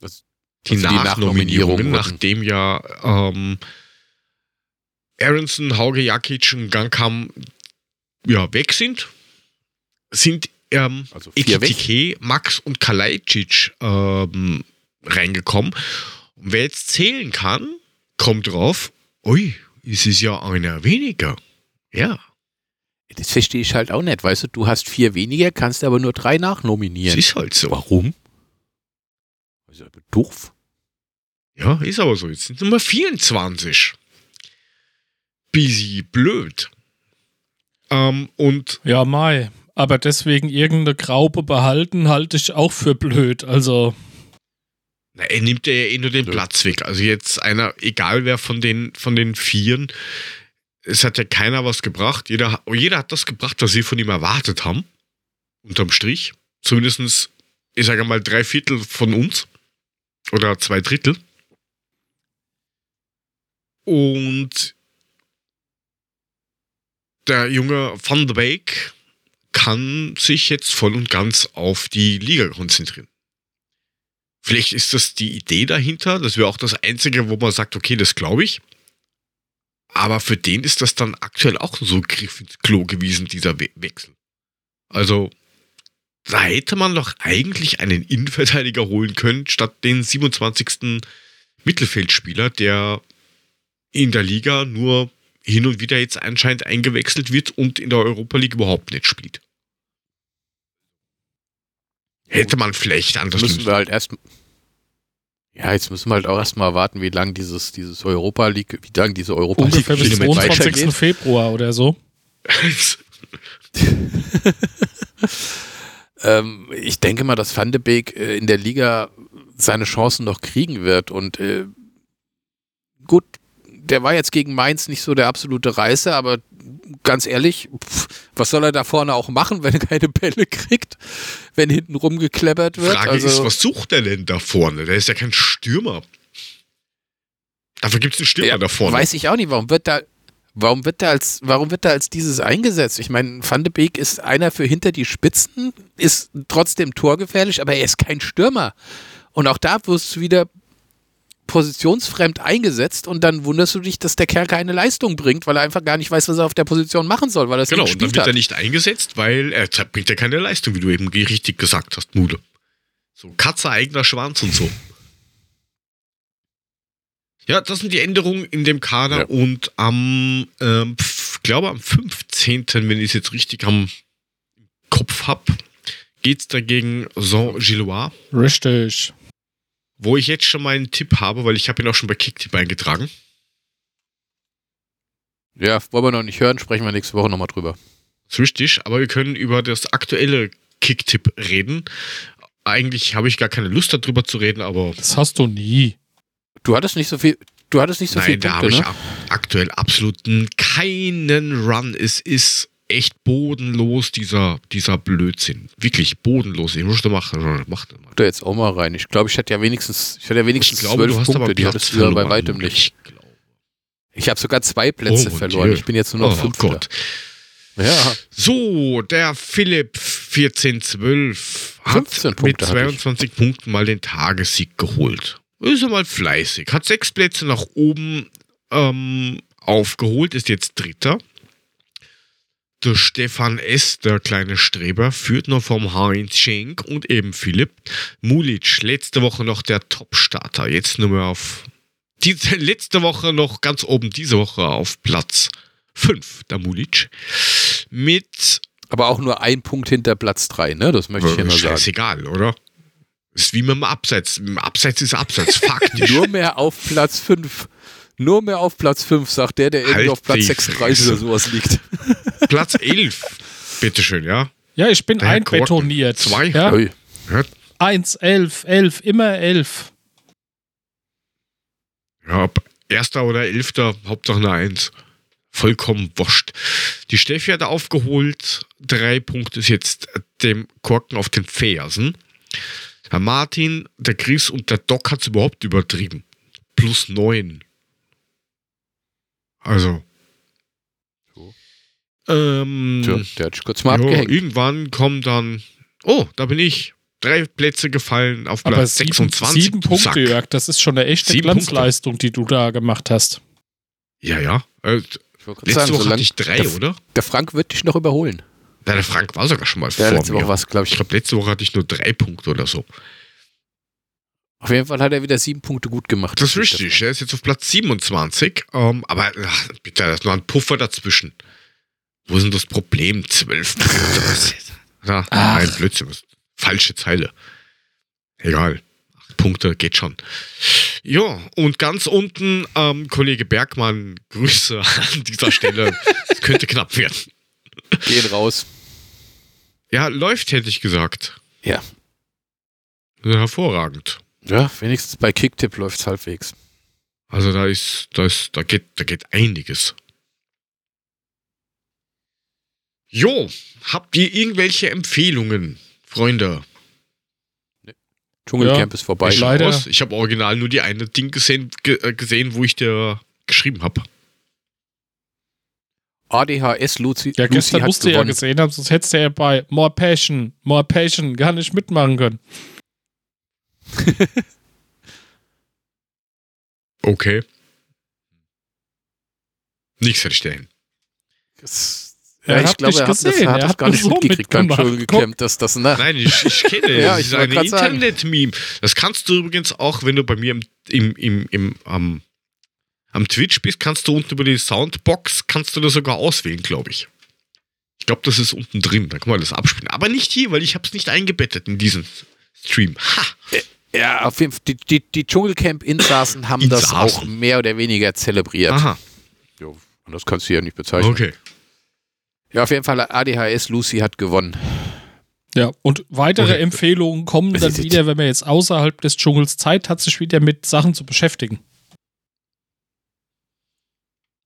Was- die also die Nachnominierungen, Nachnominierungen wurden- nachdem ja ähm, Aronson, Hauge, Jakic und Gankam ja, weg sind, sind ähm, Also. Ekitike, Max und Kalajdzic ähm, reingekommen. Und wer jetzt zählen kann, kommt drauf, ui, es ist ja einer weniger. Ja, Das verstehe ich halt auch nicht. Weißt du, du hast vier weniger, kannst aber nur drei es nachnominieren. ist halt so. Warum? Das ist aber doof. Ja, ist aber so. Jetzt sind Nummer 24. Busy blöd. Ähm, und Ja, Mai. Aber deswegen irgendeine Graube behalten, halte ich auch für blöd. Also, na, er nimmt ja eh nur den Ja. Platz weg. Also jetzt einer, egal wer von den, von den Vieren, es hat ja keiner was gebracht. Jeder, hat- jeder hat das gebracht, was sie von ihm erwartet haben. Unterm Strich. Zumindest, ich sage mal, drei Viertel von uns. Oder zwei Drittel. Und der junge Van de Beek kann sich jetzt voll und ganz auf die Liga konzentrieren. Vielleicht ist das die Idee dahinter. Das wäre auch das Einzige, wo man sagt, okay, das glaube ich. Aber für den ist das dann aktuell auch so ein Griff ins Klo gewesen, dieser We Wechsel. Also, da hätte man doch eigentlich einen Innenverteidiger holen können, statt den 27. Mittelfeldspieler, der in der Liga nur hin und wieder jetzt anscheinend eingewechselt wird und in der Europa League überhaupt nicht spielt. Hätte man vielleicht anders müssen wir halt erst. Ja, jetzt müssen wir halt auch erstmal warten, wie lange dieses, dieses Europa League, wie lange diese Europa ungefähr bis League Spiele mit 22. weitergeht. Februar oder so. *laughs* Ähm, ich denke mal, dass Van de Beek äh, in der Liga seine Chancen noch kriegen wird. Und äh, gut, der war jetzt gegen Mainz nicht so der absolute Reißer, aber ganz ehrlich, pff, was soll er da vorne auch machen, *laughs* wenn er keine Bälle kriegt, wenn hinten rumgekleppert wird? Frage also, ist, was sucht er denn da vorne? Der ist ja kein Stürmer. Dafür gibt es einen Stürmer Ja, da vorne. Weiß ich auch nicht, warum wird da, warum wird da als, warum wird da als dieses eingesetzt? Ich meine, Van de Beek ist einer für hinter die Spitzen, ist trotzdem torgefährlich, aber er ist kein Stürmer. Und auch da wirst du wieder positionsfremd eingesetzt und dann wunderst du dich, dass der Kerl keine Leistung bringt, weil er einfach gar nicht weiß, was er auf der Position machen soll, weil er es genau, nicht und dann gespielt wird er nicht eingesetzt, weil er bringt ja keine Leistung, wie du eben richtig gesagt hast, Mude. So, Katze, eigener Schwanz und so. Ja, das sind die Änderungen in dem Kader Ja. und am, ähm, pf, glaube am 15., wenn ich es jetzt richtig am Kopf habe, geht es dagegen Saint-Gillois. Richtig. Wo ich jetzt schon meinen Tipp habe, weil ich habe ihn auch schon bei Kicktip eingetragen. Ja, wollen wir noch nicht hören, sprechen wir nächste Woche nochmal drüber. ist richtig, aber wir können über das aktuelle Kicktip reden. Eigentlich habe ich gar keine Lust darüber zu reden, aber Das hast du nie. Du hattest nicht so viel, du hattest nicht so viel nein, da habe ich ne? ab, aktuell absolut keinen Run. Es ist echt bodenlos, dieser, dieser Blödsinn. Wirklich bodenlos. Ich muss da machen. Mach das mal. da jetzt auch mal rein. Ich glaube, ich hätte ja wenigstens, ich hatte ja wenigstens Ich glaube, zwölf du hast Punkte, aber die hattest du ja bei weitem nicht. Ich glaube. Ich habe sogar zwei Plätze Oh, verloren. Dieu. Ich bin jetzt nur noch Oh Fünfter. Gott. Ja, So, der Philipp 1412 hat 15 mit Punkte ich. 22 Punkten mal den Tagessieg geholt. Ist er mal fleißig. Hat sechs Plätze nach oben ähm, aufgeholt, ist jetzt Dritter. Der Stefan S., der kleine Streber, führt noch vom Heinz Schenk und eben Philipp. Mulic, letzte Woche noch der Top-Starter. Jetzt nur mehr auf. Die, *laughs* letzte Woche noch ganz oben, diese Woche auf Platz 5, der Mulic. Mit aber auch nur ein Punkt hinter Platz drei, ne? Das möchte ich hier nur sagen. Scheißegal, oder? Ist wie mit dem Abseits. Abseits ist Abseits, *laughs* faktisch. Nur mehr auf Platz fünf. Nur mehr auf Platz fünf, sagt der, der irgendwie Halt auf Platz die 36 Fresse. oder sowas liegt. *laughs* Platz 11. Bitteschön, ja. Ja, ich bin Der einbetoniert. Zwei. Ja? Eins, elf, elf, immer elf. Ja, ob Erster oder Elfter, Hauptsache eine Eins. Vollkommen wurscht. Die Steffi hat aufgeholt. Drei Punkte ist jetzt dem Korken auf den Fersen. Herr Martin, der Chris und der Doc hat es überhaupt übertrieben. Plus neun. Also. So. Ähm, Tja, der hat sich kurz mal ja, abgehängt. irgendwann kommen dann. Oh, da bin ich. Drei Plätze gefallen auf Aber Platz sieben, 26. sieben Punkte, Sack. Jörg, das ist schon eine echte Sieben Glanzleistung, die du da gemacht hast. Ja, ja. Äh, letzte sagen, Woche solange- hatte ich drei, der, oder? Der Frank wird dich noch überholen. Nein, der Frank war sogar schon mal Ja, vor letzte mir. Woche war es, glaube ich ich. glaube, letzte Woche hatte ich nur drei Punkte oder so. Auf jeden Fall hat er wieder sieben Punkte gut gemacht. Das ist richtig. Er ist jetzt auf Platz 27. Ähm, aber ach, bitte, da ist noch ein Puffer dazwischen. Wo ist denn das Problem? Zwölf Punkte. Was ist- ja, Ach. nein, Blödsinn. Falsche Zeile. Egal. Acht Punkte geht schon. Ja, und ganz unten, ähm, Kollege Bergmann, *laughs* Grüße an dieser Stelle. Es könnte knapp werden. Gehen raus. Ja, läuft, hätte ich gesagt. Ja. Ja, hervorragend. Ja, wenigstens bei Kicktip läuft es halbwegs. Also da ist, da ist, da geht, da geht einiges. Jo, habt ihr irgendwelche Empfehlungen, Freunde? Dschungelcamp ist vorbei. Ich leider- Aus? Ich habe original nur die eine Ding gesehen, ge äh, gesehen wo ich dir geschrieben habe. ADHS Lucy, Ja, Lucy gestern hat musst du ja gesehen haben, sonst hättest du ja bei More Passion, More Passion gar nicht mitmachen können. *laughs* Okay. Nichts verstehen. Das- Ja, ich glaube, er hat das, gesehen, er hat er das hat gar nicht mitgekriegt beim. Dschungelcamp, dass das, ne? Nein, ich, ich kenne *laughs* Ja, das. ich ist wollte ein. Internet-Meme. Das kannst du übrigens auch, wenn du bei mir im, im, im, im am, am Twitch bist, kannst du unten über die Soundbox, kannst du das sogar auswählen, glaube ich. Ich glaube, das ist unten drin. Da kann man das abspielen. Aber nicht hier, weil ich habe es nicht eingebettet in diesen Stream. Ha! Ja, auf jeden Fall. Die, die, die Dschungelcamp-Insassen haben das Insassen. auch mehr oder weniger zelebriert. Aha, Jo, das kannst du ja nicht bezeichnen. okay. Ja, auf jeden Fall, ADHS Lucy hat gewonnen. Ja, und weitere Okay. Empfehlungen kommen dann wieder, wenn man jetzt außerhalb des Dschungels Zeit hat, sich wieder mit Sachen zu beschäftigen.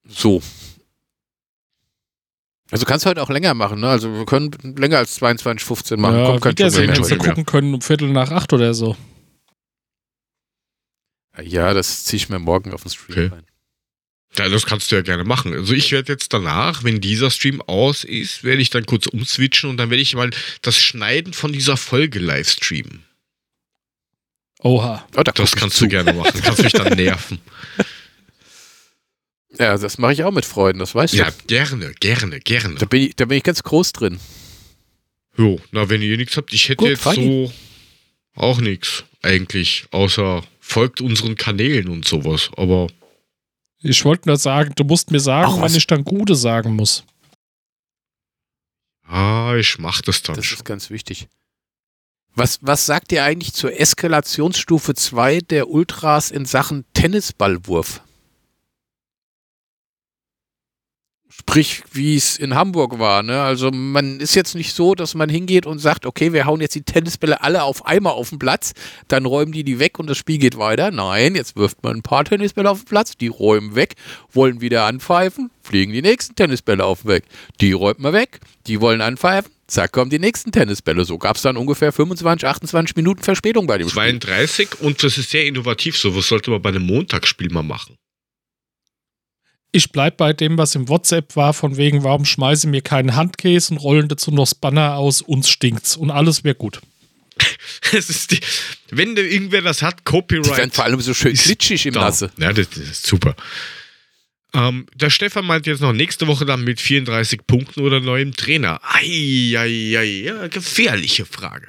So. Also kannst du heute auch länger machen, ne? Also wir können länger als 22,15 machen. ja, Kommt kein Dschungel- hättest mehr. gucken können um Viertel nach acht oder so. Ja, das ziehe ich mir morgen auf den Stream Okay. rein. Ja, das kannst du ja gerne machen. Also ich werde jetzt danach, wenn dieser Stream aus ist, werde ich dann kurz umswitchen und dann werde ich mal das Schneiden von dieser Folge live streamen. Oha. Oh, da Das kannst du gerne machen. Kannst mich dann nerven. *laughs* Ja, das mache ich auch mit Freuden, das weißt Ja, du. gerne, gerne, gerne. Da bin, ich, da bin ich ganz groß drin. Jo, na, wenn ihr nichts habt, ich hätte Gut, jetzt feini. so auch nichts eigentlich, außer folgt unseren Kanälen und sowas. Aber Ich wollte nur sagen, du musst mir sagen, Ach, was? wann ich dann Gute sagen muss. ah, ich mach das dann Das schon. ist ganz wichtig. Was, was sagt ihr eigentlich zur Eskalationsstufe 2 der Ultras in Sachen Tennisballwurf? Sprich, wie es in Hamburg war. Ne? Also man ist jetzt nicht so, dass man hingeht und sagt, okay, wir hauen jetzt die Tennisbälle alle auf einmal auf den Platz, dann räumen die die weg und das Spiel geht weiter. Nein, jetzt wirft man ein paar Tennisbälle auf den Platz, die räumen weg, wollen wieder anpfeifen, fliegen die nächsten Tennisbälle auf den weg. Die räumt man weg, die wollen anpfeifen, zack, kommen die nächsten Tennisbälle. So gab es dann ungefähr 25, 28 Minuten Verspätung bei dem Spiel. 32 und das ist sehr innovativ. So was sollte man bei einem Montagsspiel mal machen. Ich bleib bei dem, was im WhatsApp war, von wegen, warum schmeiße mir keinen Handkäse und rollen dazu noch das Banner aus, uns stinkt's und alles wäre gut. *laughs* Es ist die, wenn da irgendwer das hat, Die werden Copyright. vor allem so schön glitschig im da. Nasse. Ja, das, das ist super. Ähm, der Stefan meint jetzt noch nächste Woche dann mit 34 Punkten oder neuem Trainer. Eieiei, ja, gefährliche Frage.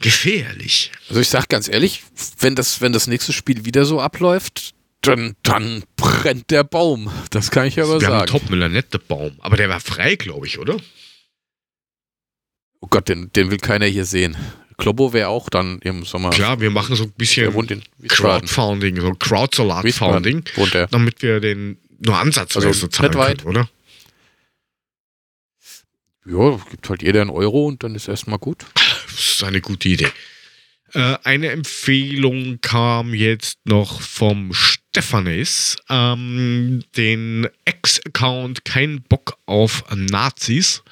Gefährlich. Also ich sag ganz ehrlich, wenn das, wenn das nächste Spiel wieder so abläuft, dann, dann brennt der Baum. Das kann ich aber Wir haben einen sagen. Topmüller, nette Baum. Aber der war frei, glaube ich, oder? Oh Gott, den, den will keiner hier sehen. Klobo wäre auch dann im Sommer. Klar, wir machen so ein Der bisschen. Crowdfunding, so Crowdsalat-Founding, damit wir den nur ansatzweise Also zahlen nicht können, oder? Ja, gibt halt jeder einen Euro und dann ist erstmal gut. Das ist eine gute Idee. Äh, eine Empfehlung kam jetzt noch vom Stefanes. Ähm, den Ex-Account Kein Bock auf Nazis.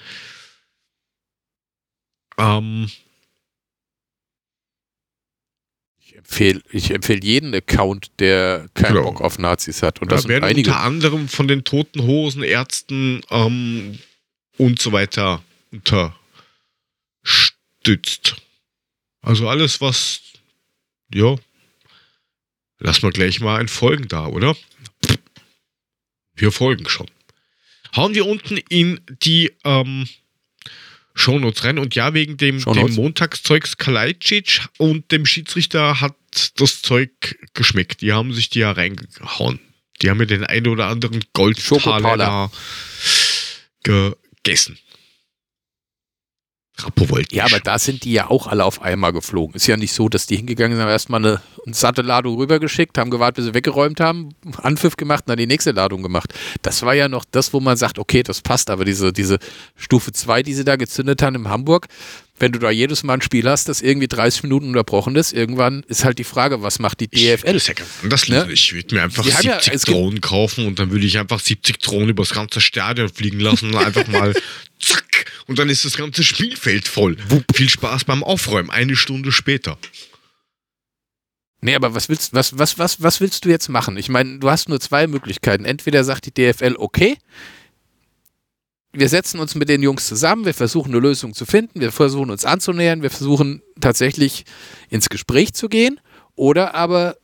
Ähm, Ich empfehle ich empfehl jeden Account, der keinen Genau. Bock auf Nazis hat. Und das da werden einige. unter anderem von den Toten Hosen, Ärzten ähm, und so weiter unterstützt. Also alles, was, ja, lass mal gleich mal ein Folgen da, oder? wir folgen schon. Hauen wir unten in die ähm, Shownotes rein. Und ja, wegen dem, dem Montagszeugs Kalajdzic und dem Schiedsrichter hat das Zeug geschmeckt. Die haben sich die ja reingehauen. Die haben mir den einen oder anderen Goldtaler gegessen. Rapowolten. Ja, aber da sind die ja auch alle auf einmal geflogen. Ist ja nicht so, dass die hingegangen sind, haben erstmal eine, eine satte Ladung rübergeschickt, haben gewartet, bis sie weggeräumt haben, Anpfiff gemacht und dann die nächste Ladung gemacht. Das war ja noch das, wo man sagt, okay, das passt, aber diese, diese Stufe 2, die sie da gezündet haben in Hamburg, wenn du da jedes Mal ein Spiel hast, das irgendwie 30 Minuten unterbrochen ist, irgendwann ist halt die Frage, was macht die DFL? Ich, das ne? ich würde mir einfach 70 ja, Drohnen kaufen und dann würde ich einfach 70 Drohnen übers ganze Stadion fliegen lassen und einfach mal *laughs* zack und dann ist das ganze Spielfeld voll. Viel Spaß beim Aufräumen, eine Stunde später. Nee, aber was willst, was, was, was, was willst du jetzt machen? Ich meine, du hast nur zwei Möglichkeiten. Entweder sagt die DFL, okay, wir setzen uns mit den Jungs zusammen, wir versuchen eine Lösung zu finden, wir versuchen uns anzunähern, wir versuchen tatsächlich ins Gespräch zu gehen. Oder aber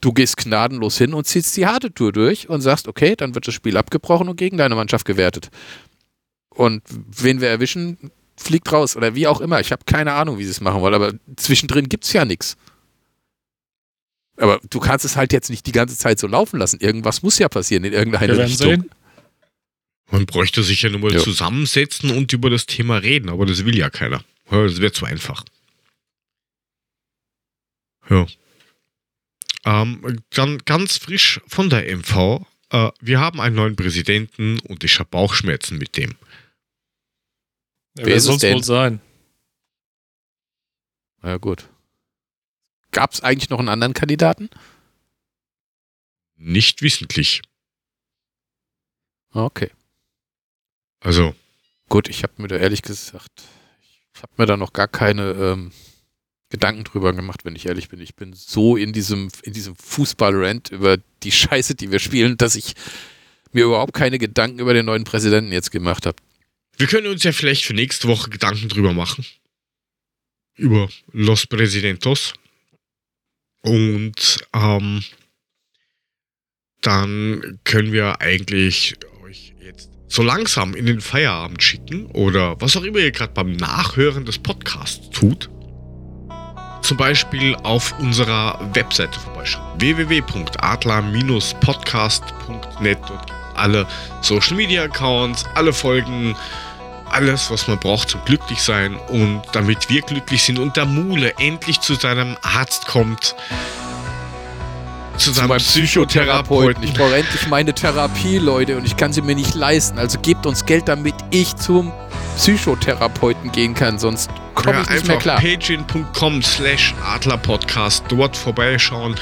du gehst gnadenlos hin und ziehst die harte Tour durch und sagst, okay, dann wird das Spiel abgebrochen und gegen deine Mannschaft gewertet. Und wen wir erwischen, fliegt raus oder wie auch immer. Ich habe keine Ahnung, wie sie es machen wollen, aber zwischendrin gibt es ja nichts. Aber du kannst es halt jetzt nicht die ganze Zeit so laufen lassen. Irgendwas muss ja passieren in irgendeiner Richtung. Sehen. Man bräuchte sich ja nur mal ja. zusammensetzen und über das Thema reden, aber das will ja keiner. Das wäre zu einfach. Ja. Ähm, dann ganz frisch von der MV. Äh, wir haben einen neuen Präsidenten und ich habe Bauchschmerzen mit dem. Ja, wer soll es wohl sein? Ja, gut. Gab es eigentlich noch einen anderen Kandidaten? Nicht wissentlich. Okay. Also. Gut, ich habe mir da ehrlich gesagt, ich habe mir da noch gar keine ähm, Gedanken drüber gemacht, wenn ich ehrlich bin. Ich bin so in diesem, in diesem Fußball-Rant über die Scheiße, die wir spielen, dass ich mir überhaupt keine Gedanken über den neuen Präsidenten jetzt gemacht habe. Wir können uns ja vielleicht für nächste Woche Gedanken drüber machen. Über Los Presidentos. Und ähm, dann können wir eigentlich euch jetzt so langsam in den Feierabend schicken oder was auch immer ihr gerade beim Nachhören des Podcasts tut. Zum Beispiel auf unserer Webseite vorbeischauen. www.adler-podcast.net. Dort gibt alle Social Media Accounts, alle Folgen, alles, was man braucht zum Glücklichsein und damit wir glücklich sind und der Mule endlich zu seinem Arzt kommt zu seinem Psychotherapeuten. Ich brauche endlich meine Therapie, Leute, und ich kann sie mir nicht leisten. Also gebt uns Geld, damit ich zum Psychotherapeuten gehen kann, sonst komme ja, ich nicht mehr klar. patreon.com slash adlerpodcast dort vorbeischauen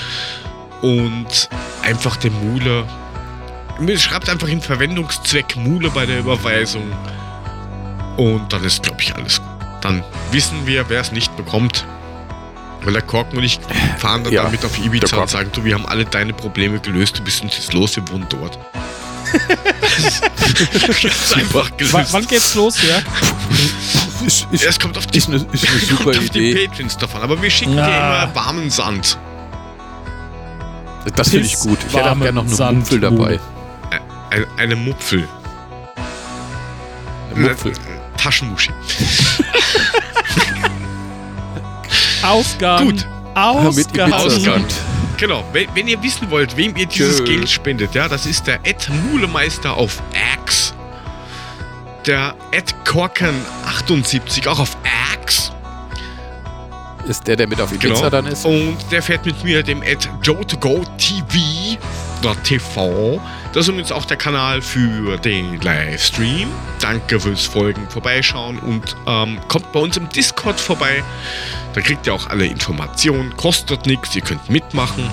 und einfach den Mule schreibt einfach in Verwendungszweck Mule bei der Überweisung und dann ist glaube ich alles gut. Dann wissen wir, wer es nicht bekommt, weil der Korken und ich fahren dann ja, damit auf Ibiza und sagen, du, wir haben alle deine Probleme gelöst, du bist uns jetzt los, wir wohnen dort. *laughs* einfach gelöst. Wann geht's los, ja? ist, ist, es kommt auf die, ist eine, ist eine *laughs* super kommt auf Idee. die Patrons davon, aber wir schicken ja. dir immer warmen Sand. Das finde ich gut. Ich hätte auch gerne noch eine Mupfel dabei. Eine, eine Mupfel. Eine Mupfel. Taschenmuschi. *laughs* Ausgang. Gut. Ausgang. Ausgang. Genau, wenn, wenn, ihr wissen wollt, wem ihr dieses Tschö. Geld spendet, ja, das ist der Ed Mulemeister auf X. Der Ed Korken78 auch auf X. Ist der, der mit auf Ibiza genau. dann ist? Und der fährt mit mir dem Ed Joe to Go TV oder TV. Das ist übrigens auch der Kanal für den Livestream. Danke fürs Folgen, vorbeischauen und ähm, kommt bei uns im Discord vorbei. Da kriegt ihr auch alle Informationen, kostet nichts, ihr könnt mitmachen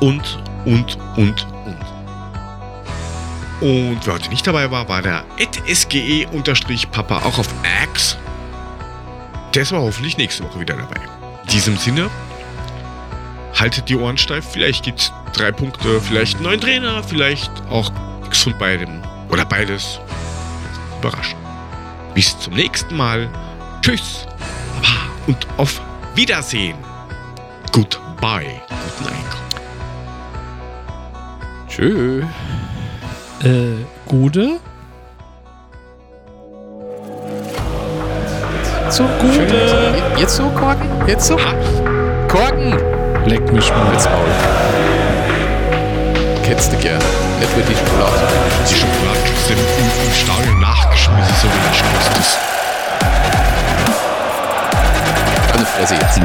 und, und, und, und. Und wer heute nicht dabei war, war der sge-papa auch auf X. Der ist aber hoffentlich nächste Woche wieder dabei. In diesem Sinne, haltet die Ohren steif. Vielleicht gibt es drei Punkte, vielleicht einen neuen Trainer, vielleicht auch nichts von beidem. Oder beides. Überraschend. Bis zum nächsten Mal. Tschüss und auf Wiedersehen. Goodbye. Good night. Tschüss. Äh, Gude? So Gute. Jetzt so, Korken? Jetzt so? Korken! Leck mich mal. Jetzt Maul. Kennst du gern. Wird die Schokolade. Die Schokolade kriegst du im, im, im Stadion nachgeschmissen, so wie das kostet. Also Fresse jetzt.